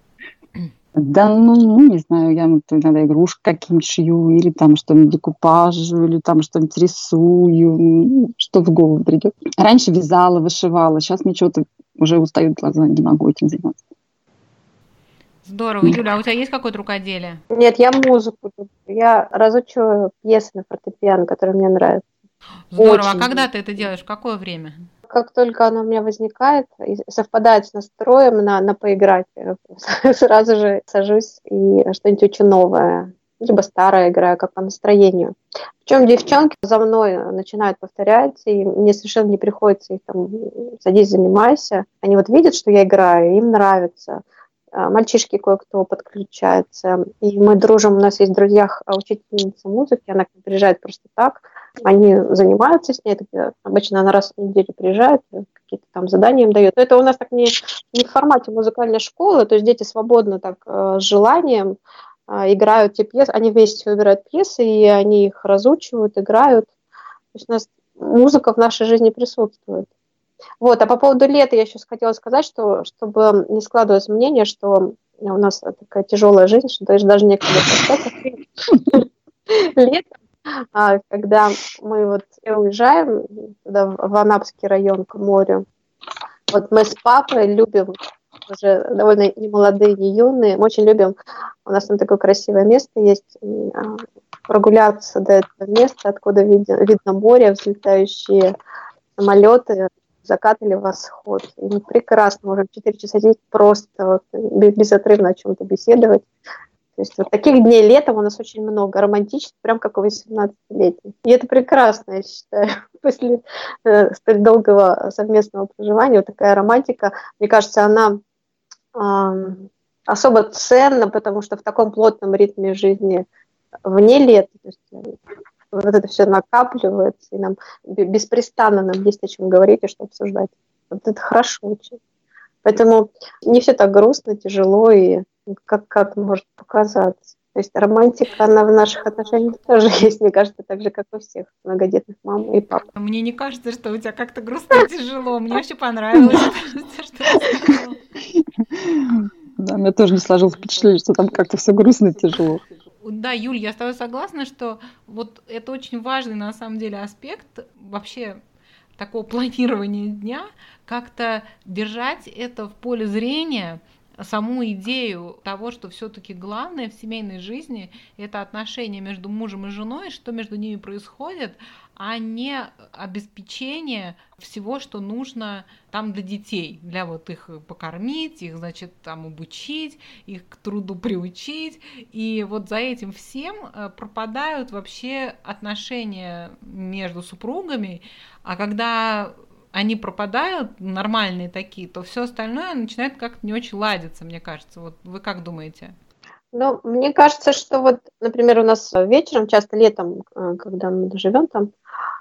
Да, ну, ну, не знаю, я иногда игрушки какие-нибудь шью, или там что-нибудь декупажу, или там что-нибудь рисую, что в голову придет. Раньше вязала, вышивала, сейчас мне что-то уже устают глаза, не могу этим заниматься. Здорово. Юля, а у тебя есть какое-то рукоделие? Нет, я музыку. Я разучиваю пьесы на фортепиано, которые мне нравятся. Здорово. А Очень. А когда ты это делаешь? В какое время? Как только оно у меня возникает и совпадает с настроем на, на поиграть, сразу же сажусь и что-нибудь учу новое, либо старое играю, как по настроению. Причем девчонки за мной начинают повторять, и мне совершенно не приходится их там садись, занимайся. Они вот видят, что я играю, им нравится. А, мальчишки кое-кто подключается. И мы дружим, у нас есть в друзьях учительница музыки, она приезжает просто так, они занимаются с ней, это обычно она раз в неделю приезжает, какие-то там задания им дает. Но это у нас так не, не в формате музыкальной школы, то есть дети свободно так э, с желанием э, играют те пьесы, они вместе выбирают пьесы, и они их разучивают, играют. То есть у нас музыка в нашей жизни присутствует. Вот, а по поводу лета я еще хотела сказать, что чтобы не складывалось мнение, что у нас такая тяжелая жизнь, что даже, некогда лето когда мы вот уезжаем туда, в Анапский район к морю, вот мы с папой любим, уже довольно не молодые, не юные, мы очень любим, у нас там такое красивое место есть, а, прогуляться до этого места, откуда видно, видно море, взлетающие самолеты, закат или восход. И мы прекрасно можем 4 часа сидеть просто вот, безотрывно о чем-то беседовать. То есть вот таких дней летом у нас очень много, романтично, прям как у 18-летних. И это прекрасно, я считаю, после э, столь долгого совместного проживания. Вот такая романтика, мне кажется, она э, особо ценна, потому что в таком плотном ритме жизни вне лета, то есть э, вот это все накапливается, и нам беспрестанно нам есть о чем говорить и что обсуждать. Вот это хорошо очень. Поэтому не все так грустно, тяжело и как, как может показаться. То есть романтика, она в наших отношениях тоже есть, мне кажется, так же, как у всех многодетных мам и пап. Мне не кажется, что у тебя как-то грустно и тяжело. Мне вообще понравилось, Да, мне тоже не сложилось впечатление, что там как-то все грустно и тяжело. Да, Юль, я с тобой согласна, что вот это очень важный на самом деле аспект вообще такого планирования дня, как-то держать это в поле зрения, саму идею того, что все-таки главное в семейной жизни это отношения между мужем и женой, что между ними происходит, а не обеспечение всего, что нужно там для детей, для вот их покормить, их, значит, там обучить, их к труду приучить. И вот за этим всем э, пропадают вообще отношения между супругами, а когда они пропадают, нормальные такие, то все остальное начинает как-то не очень ладиться, мне кажется. Вот вы как думаете? Ну, мне кажется, что вот, например, у нас вечером, часто летом, э, когда мы живем там,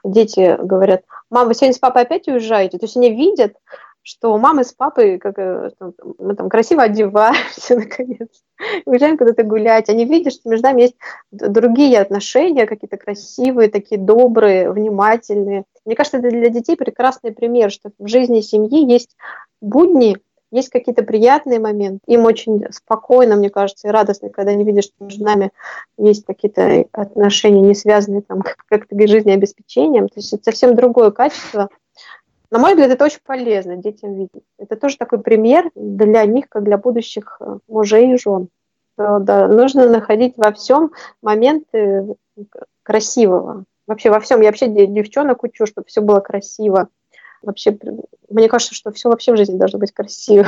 дети говорят, мама, вы сегодня с папой опять уезжаете? То есть они видят, что мамы с папой, как э, мы там красиво одеваемся, наконец, уезжаем куда-то гулять. Они видят, что между нами есть другие отношения, какие-то красивые, такие добрые, внимательные. Мне кажется, это для детей прекрасный пример, что в жизни семьи есть будни, есть какие-то приятные моменты. Им очень спокойно, мне кажется, и радостно, когда они видят, что между нами есть какие-то отношения, не связанные там как-то жизнеобеспечением. То есть это совсем другое качество. На мой взгляд, это очень полезно детям видеть. Это тоже такой пример для них, как для будущих э, мужей и жен. Да, нужно находить во всем моменты красивого. Вообще во всем. Я вообще девчонок учу, чтобы все было красиво вообще, мне кажется, что все вообще в жизни должно быть красиво.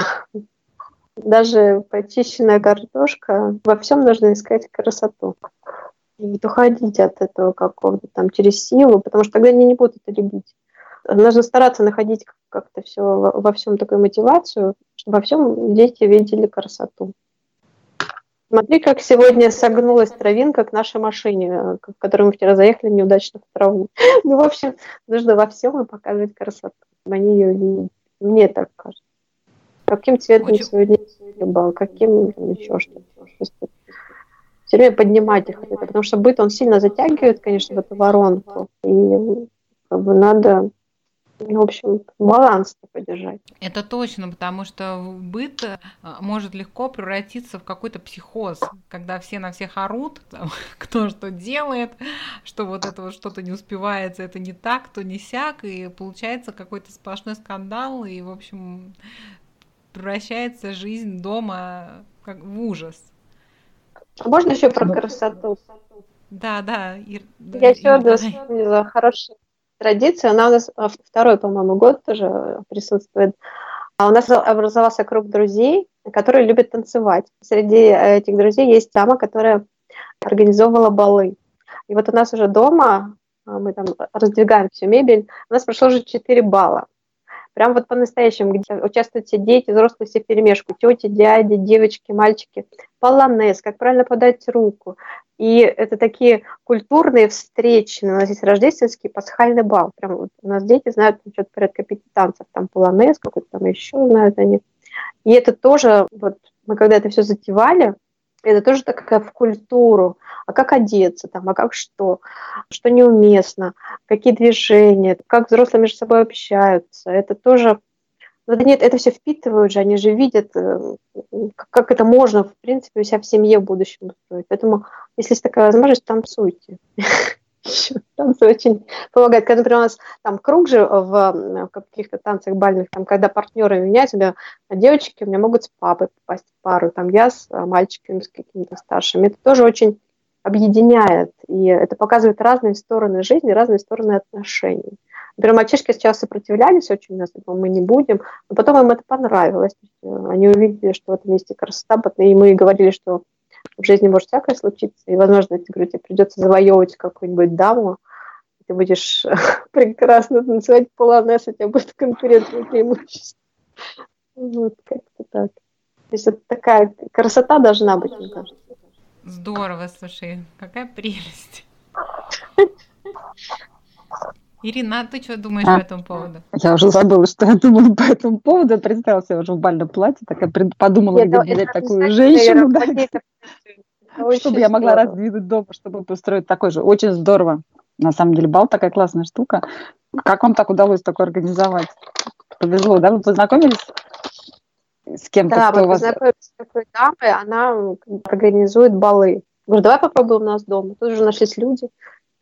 Даже почищенная картошка, во всем нужно искать красоту. И не уходить от этого какого-то там через силу, потому что тогда они не будут это любить. Нужно стараться находить как-то все во всем такую мотивацию, чтобы во всем дети видели красоту. Смотри, как сегодня согнулась травинка к нашей машине, в которой мы вчера заехали неудачно в траву. Ну, в общем, нужно во всем и показывать красоту. Они ее видят. Мне так кажется. Каким цветом Очень... сегодня был, каким еще что-то. Все время поднимать их это, потому что быт, он сильно затягивает, конечно, в эту воронку. И как бы надо в общем, баланс поддержать. Это точно, потому что быт э, может легко превратиться в какой-то психоз, когда все на всех орут, там, кто что делает, что вот это вот что-то не успевается, это не так, то не сяк, и получается какой-то сплошной скандал, и, в общем, превращается жизнь дома как в ужас. А можно еще про красоту? Да, да. Ир, Я еще одну вспомнила хорошую традиция, она у нас а, второй, по-моему, год тоже присутствует. А у нас образовался круг друзей, которые любят танцевать. Среди этих друзей есть дама, которая организовывала балы. И вот у нас уже дома, а, мы там раздвигаем всю мебель, у нас прошло уже 4 балла. Прям вот по-настоящему, где участвуют все дети, взрослые все перемешку, тети, дяди, девочки, мальчики. Полонез, как правильно подать руку, и это такие культурные встречи. У нас есть рождественский пасхальный бал. Прям вот у нас дети знают что-то порядка пяти танцев. Там полонез, какой-то там еще знают они. И это тоже, вот мы когда это все затевали, это тоже такая в культуру. А как одеться там, а как что, что неуместно, какие движения, как взрослые между собой общаются. Это тоже но да нет, это все впитывают же, они же видят, э, как это можно, в принципе, у себя в семье в будущем устроить. Поэтому, если есть такая возможность, танцуйте. Танцы очень помогают. Когда, например, у нас там круг же в, каких-то танцах бальных, там, когда партнеры меняют себя, девочки у меня могут с папой попасть в пару, там я с мальчиками, с какими-то старшими. Это тоже очень объединяет, и это показывает разные стороны жизни, разные стороны отношений. Например, мальчишки сначала сопротивлялись очень, нас мы не будем, но потом им это понравилось. Э, они увидели, что в этом месте красота, и мы говорили, что в жизни может всякое случиться, и, возможно, тебе, говорю, тебе придется завоевывать какую-нибудь даму, ты будешь прекрасно танцевать полонез, у тебя будет конкурентное преимущество. Вот, как-то так. То есть это такая красота должна быть, мне кажется. Здорово, слушай, какая прелесть. Ирина, а ты что думаешь а? по этому поводу? Я уже забыла, что я думала по этому поводу. Я представила себя уже в бальном платье, так я подумала, где взять такую женщину, да, чтобы я могла раздвинуть дома, чтобы построить такой же. Очень здорово. На самом деле, бал такая классная штука. Как вам так удалось такое организовать? Повезло, да? Вы познакомились с кем-то? Да, мы вас... познакомились с такой дамой, она организует балы. Говорю, давай попробуем у нас дома. Тут уже нашлись люди.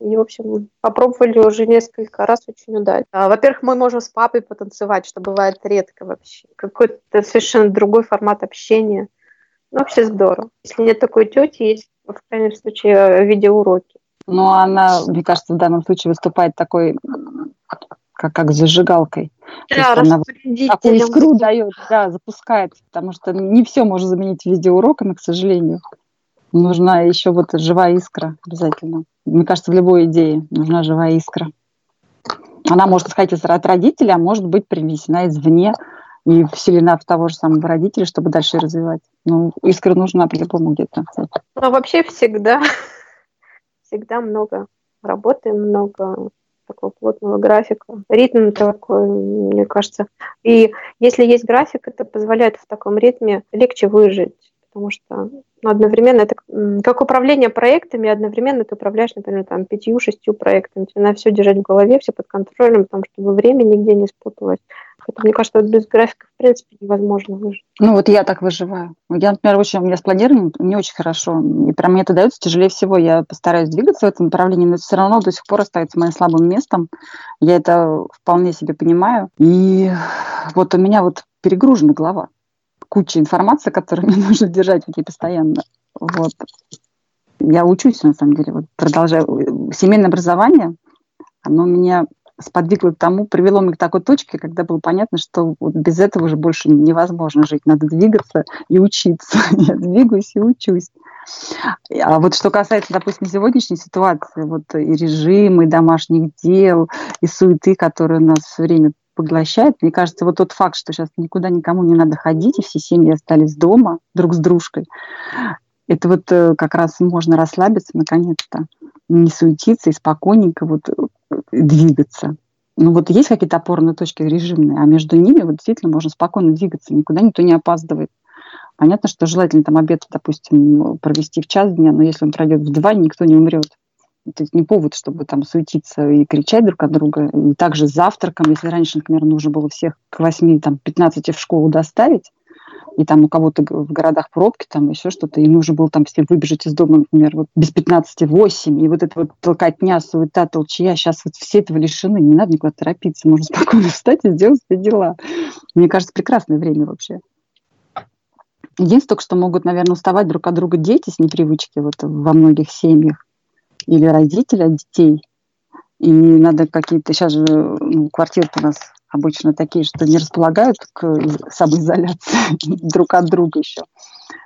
И, в общем, попробовали уже несколько раз очень удачно. А, во-первых, мы можем с папой потанцевать, что бывает редко вообще. Какой-то совершенно другой формат общения. Ну, вообще здорово. Если нет такой тети, есть, в крайнем случае, видеоуроки. Ну, она, мне кажется, в данном случае выступает такой, как, как зажигалкой. Да, она такую искру дает, да, запускает, потому что не все можно заменить видеоуроками, к сожалению. Нужна еще вот живая искра обязательно. Мне кажется, в любой идее нужна живая искра. Она может исходить от родителей, а может быть привнесена извне и вселена в того же самого родителя, чтобы дальше развивать. Ну, искра нужна по-любому где-то. Ну, вообще всегда, всегда много работы, много такого плотного графика. Ритм такой, мне кажется. И если есть график, это позволяет в таком ритме легче выжить потому что ну, одновременно это как управление проектами, одновременно ты управляешь, например, там пятью-шестью проектами. Тебе надо все держать в голове, все под контролем, потому чтобы время нигде не спуталось. Это, мне кажется, без графика, в принципе, невозможно выжить. Ну, вот я так выживаю. Я, например, очень, у меня с планированием не очень хорошо. И прям мне это дается тяжелее всего. Я постараюсь двигаться в этом направлении, но это все равно до сих пор остается моим слабым местом. Я это вполне себе понимаю. И вот у меня вот перегружена голова куча информации, которую мне нужно держать в ней постоянно. Вот. Я учусь, на самом деле, вот продолжаю. Семейное образование, оно меня сподвигло к тому, привело меня к такой точке, когда было понятно, что вот без этого уже больше невозможно жить. Надо двигаться и учиться. Я двигаюсь и учусь. А вот что касается, допустим, сегодняшней ситуации, вот и режима, и домашних дел, и суеты, которые у нас все время поглощает. Мне кажется, вот тот факт, что сейчас никуда никому не надо ходить, и все семьи остались дома друг с дружкой, это вот э, как раз можно расслабиться наконец-то, не суетиться и спокойненько вот э, двигаться. Ну вот есть какие-то опорные точки режимные, а между ними вот действительно можно спокойно двигаться, никуда никто не опаздывает. Понятно, что желательно там обед, допустим, провести в час дня, но если он пройдет в два, никто не умрет. Это не повод, чтобы там суетиться и кричать друг от друга. И также с завтраком, если раньше, например, нужно было всех к 8, там, 15 в школу доставить, и там у кого-то в городах пробки, там еще что-то, и нужно было там все выбежать из дома, например, вот без 15-8, и вот это вот толкотня, суета, толчья, сейчас вот все этого лишены, не надо никуда торопиться, можно спокойно встать и сделать все дела. Мне кажется, прекрасное время вообще. Единственное, что могут, наверное, уставать друг от друга дети с непривычки вот во многих семьях или родителя детей. И надо какие-то... Сейчас же ну, квартиры у нас обычно такие, что не располагают к самоизоляции друг от друга еще.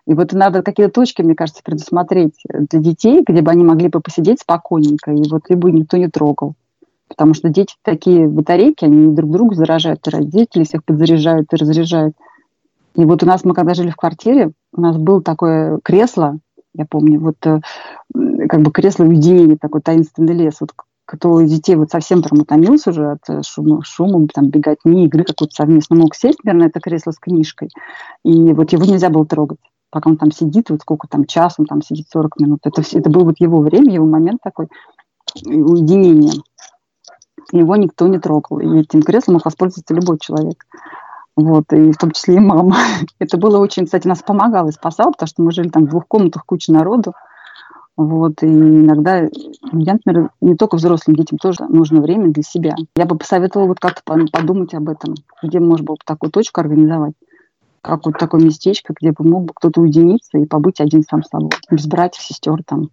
И вот надо какие-то точки, мне кажется, предусмотреть для детей, где бы они могли бы посидеть спокойненько, и вот либо никто не трогал. Потому что дети такие батарейки, они друг друга заражают, и родители всех подзаряжают и разряжают. И вот у нас, мы когда жили в квартире, у нас было такое кресло, я помню, вот э, как бы кресло уединения, такой таинственный лес, вот кто детей вот совсем прям утомился уже от э, шума, шума там, беготни, игры какой-то совместно, мог сесть, наверное, это кресло с книжкой, и вот его нельзя было трогать пока он там сидит, вот сколько там, час он там сидит, 40 минут. Это, это был вот его время, его момент такой уединения. Его никто не трогал. И этим креслом мог воспользоваться любой человек вот, и в том числе и мама. Это было очень, кстати, нас помогало и спасало, потому что мы жили там в двух комнатах, куча народу, вот, и иногда, ну, я, например, не только взрослым детям тоже нужно время для себя. Я бы посоветовала вот как-то подумать об этом, где можно было бы такую точку организовать, как вот такое местечко, где бы мог бы кто-то уединиться и побыть один сам собой, без братьев, сестер там.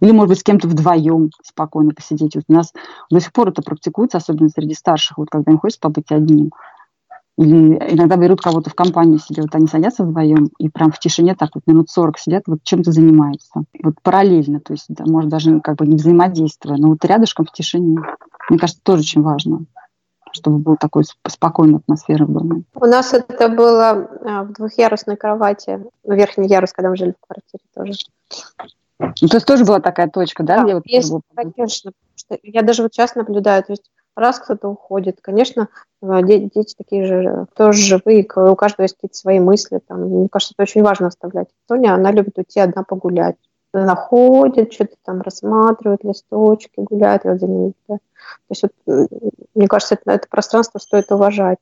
Или, может быть, с кем-то вдвоем спокойно посидеть. Вот у нас до сих пор это практикуется, особенно среди старших, вот когда им хочется побыть одним. Или иногда берут кого-то в компанию себе, вот они садятся вдвоем и прям в тишине так вот минут 40 сидят, вот чем-то занимаются. Вот параллельно, то есть, да, может, даже как бы не взаимодействуя, но вот рядышком в тишине. Мне кажется, тоже очень важно чтобы была такой спокойная атмосфера в доме. У нас это было а, в двухъярусной кровати, ну, верхний ярус, когда мы жили в квартире тоже. Ну, то есть тоже была такая точка, да? да где есть, вот... конечно. Я даже вот сейчас наблюдаю, то есть раз кто-то уходит, конечно, э, дети, дети такие же, тоже живые, у каждого есть какие-то свои мысли. Там. Мне кажется, это очень важно оставлять. Тоня, она любит уйти одна погулять. Она ходит, что-то там рассматривает, листочки, гуляет вот за ней. Да. То есть, вот, мне кажется, это, это пространство стоит уважать.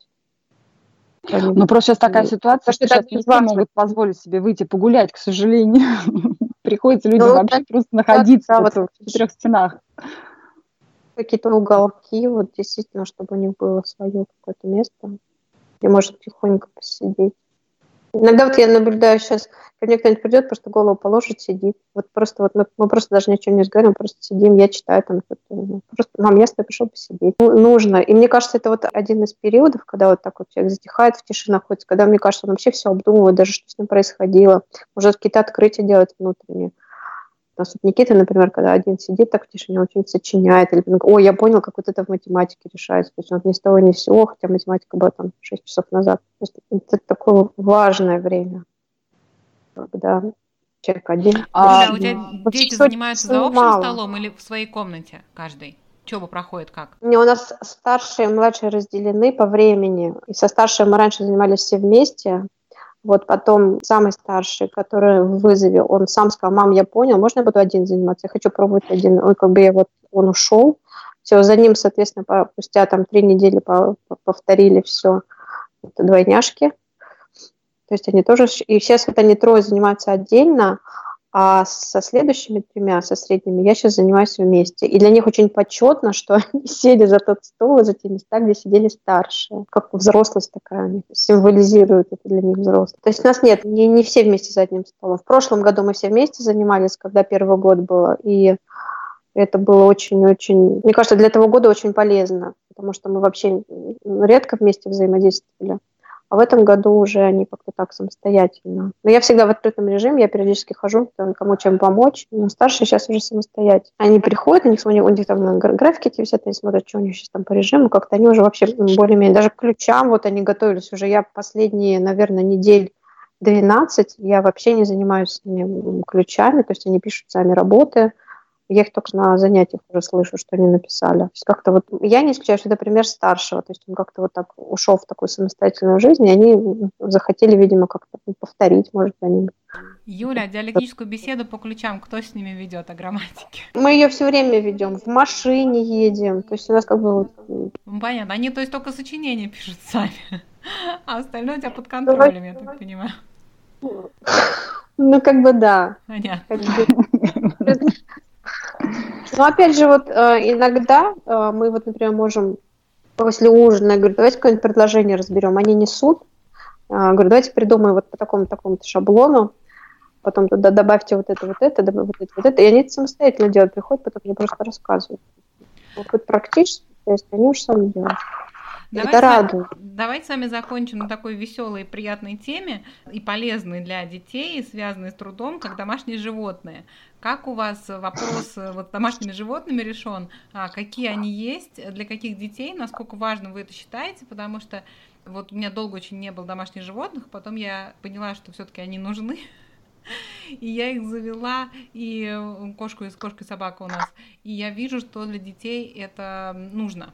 Ну, просто сейчас такая ситуация, что, что сейчас не все могут позволить себе выйти погулять, к сожалению. Приходится людям ну, вообще просто находиться да, вот в четырех стенах какие-то уголки, вот действительно, чтобы у них было свое какое-то место, где можно тихонько посидеть. Иногда вот я наблюдаю сейчас, ко мне кто-нибудь придет, просто голову положит, сидит. Вот просто вот мы, мы просто даже ничего не разговариваем, просто сидим, я читаю там что-то. Просто, мам, тобой пришел посидеть. Ну, нужно. И мне кажется, это вот один из периодов, когда вот так вот человек затихает, в тишине находится, когда, мне кажется, он вообще все обдумывает, даже что с ним происходило. Может, какие-то открытия делать внутренние. У нас вот Никита, например, когда один сидит так в тишине, он что-нибудь сочиняет, или, ой, я понял, как вот это в математике решается. То есть он ни с того ни с сего, хотя математика была там 6 часов назад. То есть это такое важное время, когда человек один. А, у тебя дети занимаются за общим мало. столом или в своей комнате каждый? Учеба проходит как? У нас старшие и младшие разделены по времени. И со старшей мы раньше занимались все вместе, вот потом самый старший, который в вызове, он сам сказал, мам, я понял, можно я буду один заниматься? Я хочу пробовать один. Он как бы я вот, он ушел. Все, за ним, соответственно, спустя там три недели повторили все. Это двойняшки. То есть они тоже, и сейчас вот они трое занимаются отдельно, а со следующими тремя, со средними, я сейчас занимаюсь вместе. И для них очень почетно, что они сели за тот стол за те места, где сидели старшие. Как взрослость такая у них символизирует это для них взрослость. То есть у нас нет, не, не все вместе за одним столом. В прошлом году мы все вместе занимались, когда первый год было, и это было очень-очень, мне кажется, для этого года очень полезно, потому что мы вообще редко вместе взаимодействовали. А в этом году уже они как-то так самостоятельно. Но я всегда в открытом режиме, я периодически хожу, кому чем помочь. Но старшие сейчас уже самостоятельно. Они приходят, у них, у них, у них там на графике эти висят, они смотрят, что у них сейчас там по режиму. Как-то они уже вообще более-менее, даже к ключам вот они готовились уже. Я последние, наверное, недель 12 я вообще не занимаюсь с ними ключами, то есть они пишут сами работы, я их только на занятиях уже слышу, что они написали. То есть как-то вот я не исключаю, что это пример старшего. То есть он как-то вот так ушел в такую самостоятельную жизнь, и они захотели, видимо, как-то повторить, может, они. Юля, диалектическую беседу по ключам кто с ними ведет о грамматике? Мы ее все время ведем, в машине едем. То есть у нас как бы вот... Понятно. Они, то есть, только сочинения пишут сами, а остальное у тебя под контролем, я так понимаю. Ну, как бы да. Понятно. Ну, опять же, вот э, иногда э, мы вот, например, можем после ужина, говорю, давайте какое-нибудь предложение разберем. Они несут. Э, говорю, давайте придумаем вот по такому такому шаблону, потом туда добавьте вот это, вот это, добавьте вот это, вот это. И они это самостоятельно делают, приходят, потом мне просто рассказывают. Вот, практически, то есть они уже сами делают. Давайте, это радует. Давайте с вами закончим на такой веселой и приятной теме и полезной для детей, связанной с трудом, как домашние животные. Как у вас вопрос э, вот, с домашними животными решен? А, какие они есть? Для каких детей? Насколько важно вы это считаете? Потому что вот у меня долго очень не было домашних животных, потом я поняла, что все-таки они нужны. И я их завела, и э, кошку, и кошка и собака у нас. И я вижу, что для детей это нужно.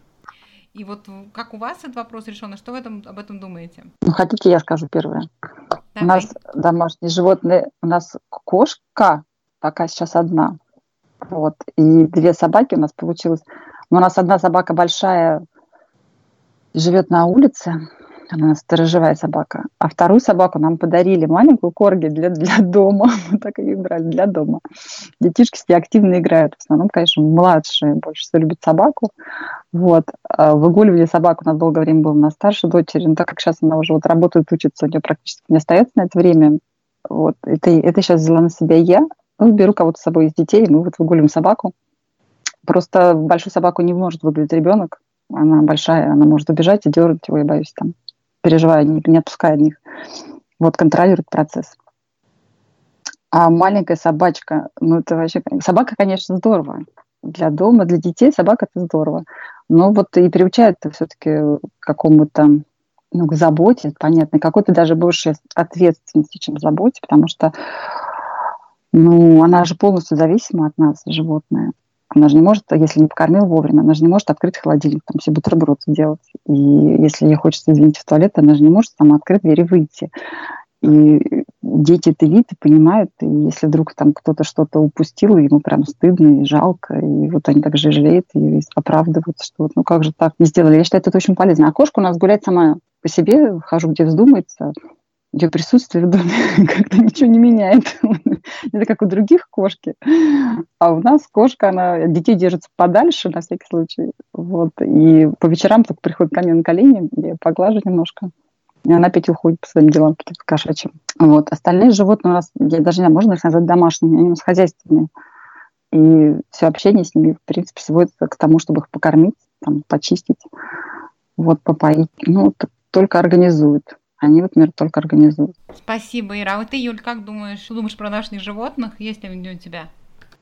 И вот как у вас этот вопрос решен, а что вы этом, об этом думаете? Ну, хотите, я скажу первое. Давай. У нас домашние животные, у нас кошка пока сейчас одна. Вот. И две собаки у нас получилось. Но у нас одна собака большая живет на улице, она нас сторожевая собака. А вторую собаку нам подарили, маленькую корги для, для дома. Мы так ее брали, для дома. Детишки с ней активно играют. В основном, конечно, младшие больше всего любят собаку. Вот. А выгуливали собаку, у нас долгое время было на старшей дочери, но так как сейчас она уже вот работает, учится, у нее практически не остается на это время. Вот. Это, это сейчас взяла на себя я. Ну, беру кого-то с собой из детей, мы вот выгуливаем собаку. Просто большую собаку не может выглядеть ребенок. Она большая, она может убежать и дернуть его, я боюсь, там, переживаю, не, не отпускаю них. Вот контролирует процесс. А маленькая собачка, ну это вообще... Собака, конечно, здорово. Для дома, для детей собака это здорово. Но вот и приучает это все-таки к какому-то ну, к заботе, понятно, какой-то даже больше ответственности, чем заботе, потому что ну, она же полностью зависима от нас, животное. Она же не может, если не покормил вовремя, она же не может открыть холодильник, там себе бутерброд сделать. И если ей хочется, извините, в туалет, она же не может сама открыть дверь и выйти. И дети это видят и понимают, и если вдруг там кто-то что-то упустил, ему прям стыдно и жалко, и вот они так же жалеют и оправдываются, что вот, ну как же так не сделали. Я считаю, это очень полезно. А кошка у нас гуляет сама по себе, хожу где вздумается, ее присутствие в доме как-то ничего не меняет. Это как у других кошки. А у нас кошка, она детей держится подальше на всякий случай. Вот. И по вечерам только приходит ко мне на колени, я поглажу немножко. И она опять уходит по своим делам каким-то кошачьим. Вот. Остальные животные у нас, я даже не знаю, можно их назвать домашними, они у нас хозяйственные. И все общение с ними, в принципе, сводится к тому, чтобы их покормить, там, почистить, вот, попоить. Ну, только организуют. Они вот, например, только организуют. Спасибо, Ира. А вот ты, Юль, как думаешь, думаешь про домашних животных? Есть ли у тебя?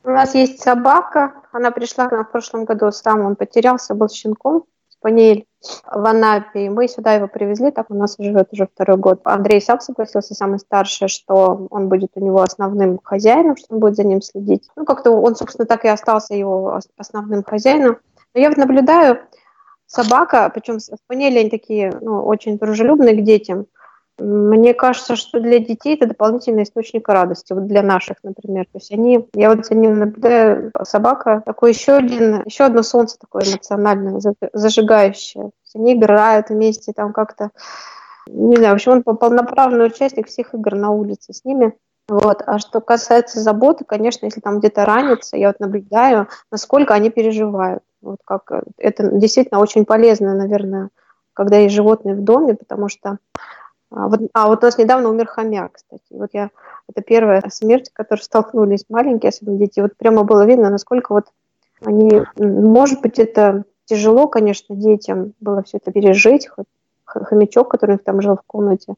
У нас есть собака. Она пришла к нам в прошлом году сам. Он потерялся, был щенком. Спаниель в Анапе. Мы сюда его привезли, так у нас живет уже второй год. Андрей сам согласился, самый старший, что он будет у него основным хозяином, что он будет за ним следить. Ну, как-то он, собственно, так и остался его основным хозяином. Но я вот наблюдаю, собака, причем спаниели они такие ну, очень дружелюбные к детям. Мне кажется, что для детей это дополнительный источник радости, вот для наших, например. То есть они, я вот за ним наблюдаю, собака такой еще один, еще одно солнце такое эмоциональное, зажигающее. Они играют вместе там как-то, не знаю, в общем, он полноправный участник всех игр на улице с ними. Вот. А что касается заботы, конечно, если там где-то ранится, я вот наблюдаю, насколько они переживают. Вот как э, это действительно очень полезно, наверное, когда есть животные в доме, потому что а вот, а вот у нас недавно умер хомяк, кстати. Вот я это первая смерть, с которой столкнулись маленькие, особенно дети. Вот прямо было видно, насколько вот они, может быть, это тяжело, конечно, детям было все это пережить, хоть хомячок, который там жил в комнате.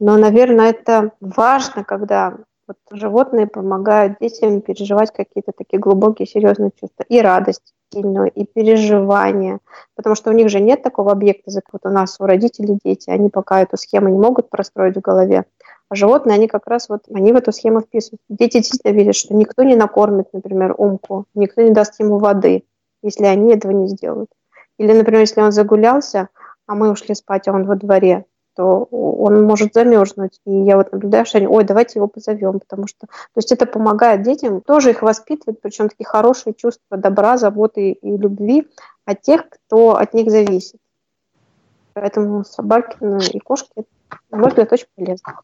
Но, наверное, это важно, когда вот животные помогают детям переживать какие-то такие глубокие, серьезные чувства. И радость сильную, и переживания. Потому что у них же нет такого объекта, как вот у нас, у родителей дети. Они пока эту схему не могут простроить в голове. А животные, они как раз вот, они в эту схему вписывают. Дети действительно видят, что никто не накормит, например, умку, никто не даст ему воды, если они этого не сделают. Или, например, если он загулялся, а мы ушли спать, а он во дворе, то он может замерзнуть. И я вот наблюдаю, что они, ой, давайте его позовем, потому что, то есть это помогает детям, тоже их воспитывать, причем такие хорошие чувства добра, заботы и любви от тех, кто от них зависит. Поэтому собаки и кошки, на мой взгляд, очень полезно.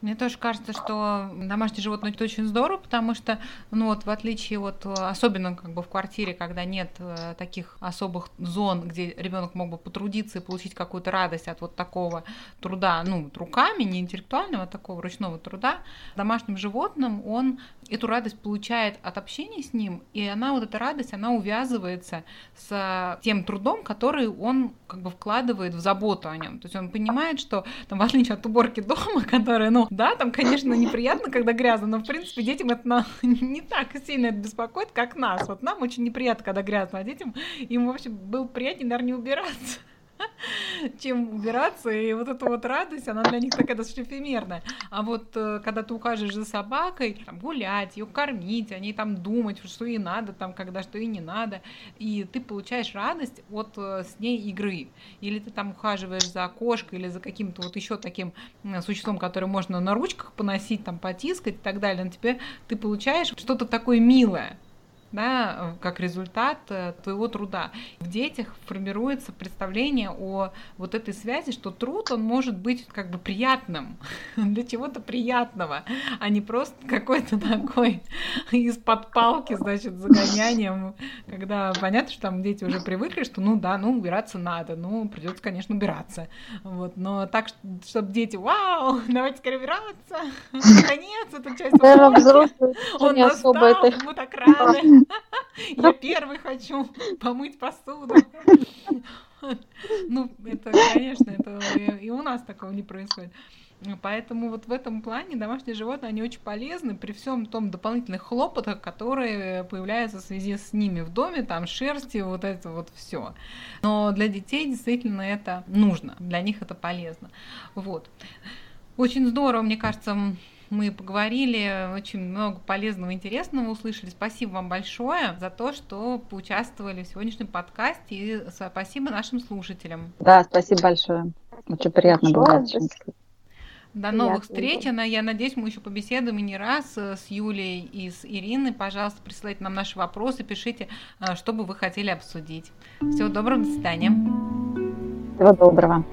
Мне тоже кажется, что домашние животные это очень здорово, потому что, ну вот, в отличие от, особенно как бы в квартире, когда нет э, таких особых зон, где ребенок мог бы потрудиться и получить какую-то радость от вот такого труда, ну, руками, не интеллектуального, а такого ручного труда, домашним животным он эту радость получает от общения с ним, и она, вот эта радость, она увязывается с тем трудом, который он как бы вкладывает в заботу о нем. То есть он понимает, что там, в отличие от уборки дома, которая, ну, да, там, конечно, неприятно, когда грязно, но, в принципе, детям это не так сильно это беспокоит, как нас. Вот нам очень неприятно, когда грязно, а детям им, в общем, было приятнее, наверное, не убираться. Чем убираться, и вот эта вот радость, она для них такая достаточно эфемерная. А вот э, когда ты ухаживаешь за собакой, там, гулять, ее кормить, о ней там думать, что ей надо, там, когда что ей не надо, и ты получаешь радость от э, с ней игры. Или ты там ухаживаешь за кошкой или за каким-то вот еще таким существом, которое можно на ручках поносить, там, потискать и так далее, на тебе ты получаешь что-то такое милое, да, как результат э, твоего труда. В детях формируется представление о вот этой связи, что труд, он может быть как бы приятным, для чего-то приятного, а не просто какой-то такой из-под палки, значит, загонянием, когда понятно, что там дети уже привыкли, что ну да, ну убираться надо, ну придется, конечно, убираться. Вот, но так, чтобы дети, вау, давайте скорее убираться, наконец, эта часть он не особо это... мы так рады. Я первый хочу помыть посуду. Ну, это, конечно, это и у нас такого не происходит. Поэтому вот в этом плане домашние животные, они очень полезны при всем том дополнительных хлопотах, которые появляются в связи с ними в доме, там шерсти, вот это вот все. Но для детей действительно это нужно, для них это полезно. Вот. Очень здорово, мне кажется, мы поговорили, очень много полезного, интересного услышали. Спасибо вам большое за то, что поучаствовали в сегодняшнем подкасте. И спасибо нашим слушателям. Да, спасибо большое. Очень приятно было. До новых встреч. Она, я надеюсь, мы еще побеседуем и не раз э, с Юлей и с Ириной. Пожалуйста, присылайте нам наши вопросы, пишите, э, что бы вы хотели обсудить. Всего доброго, до свидания. Всего доброго.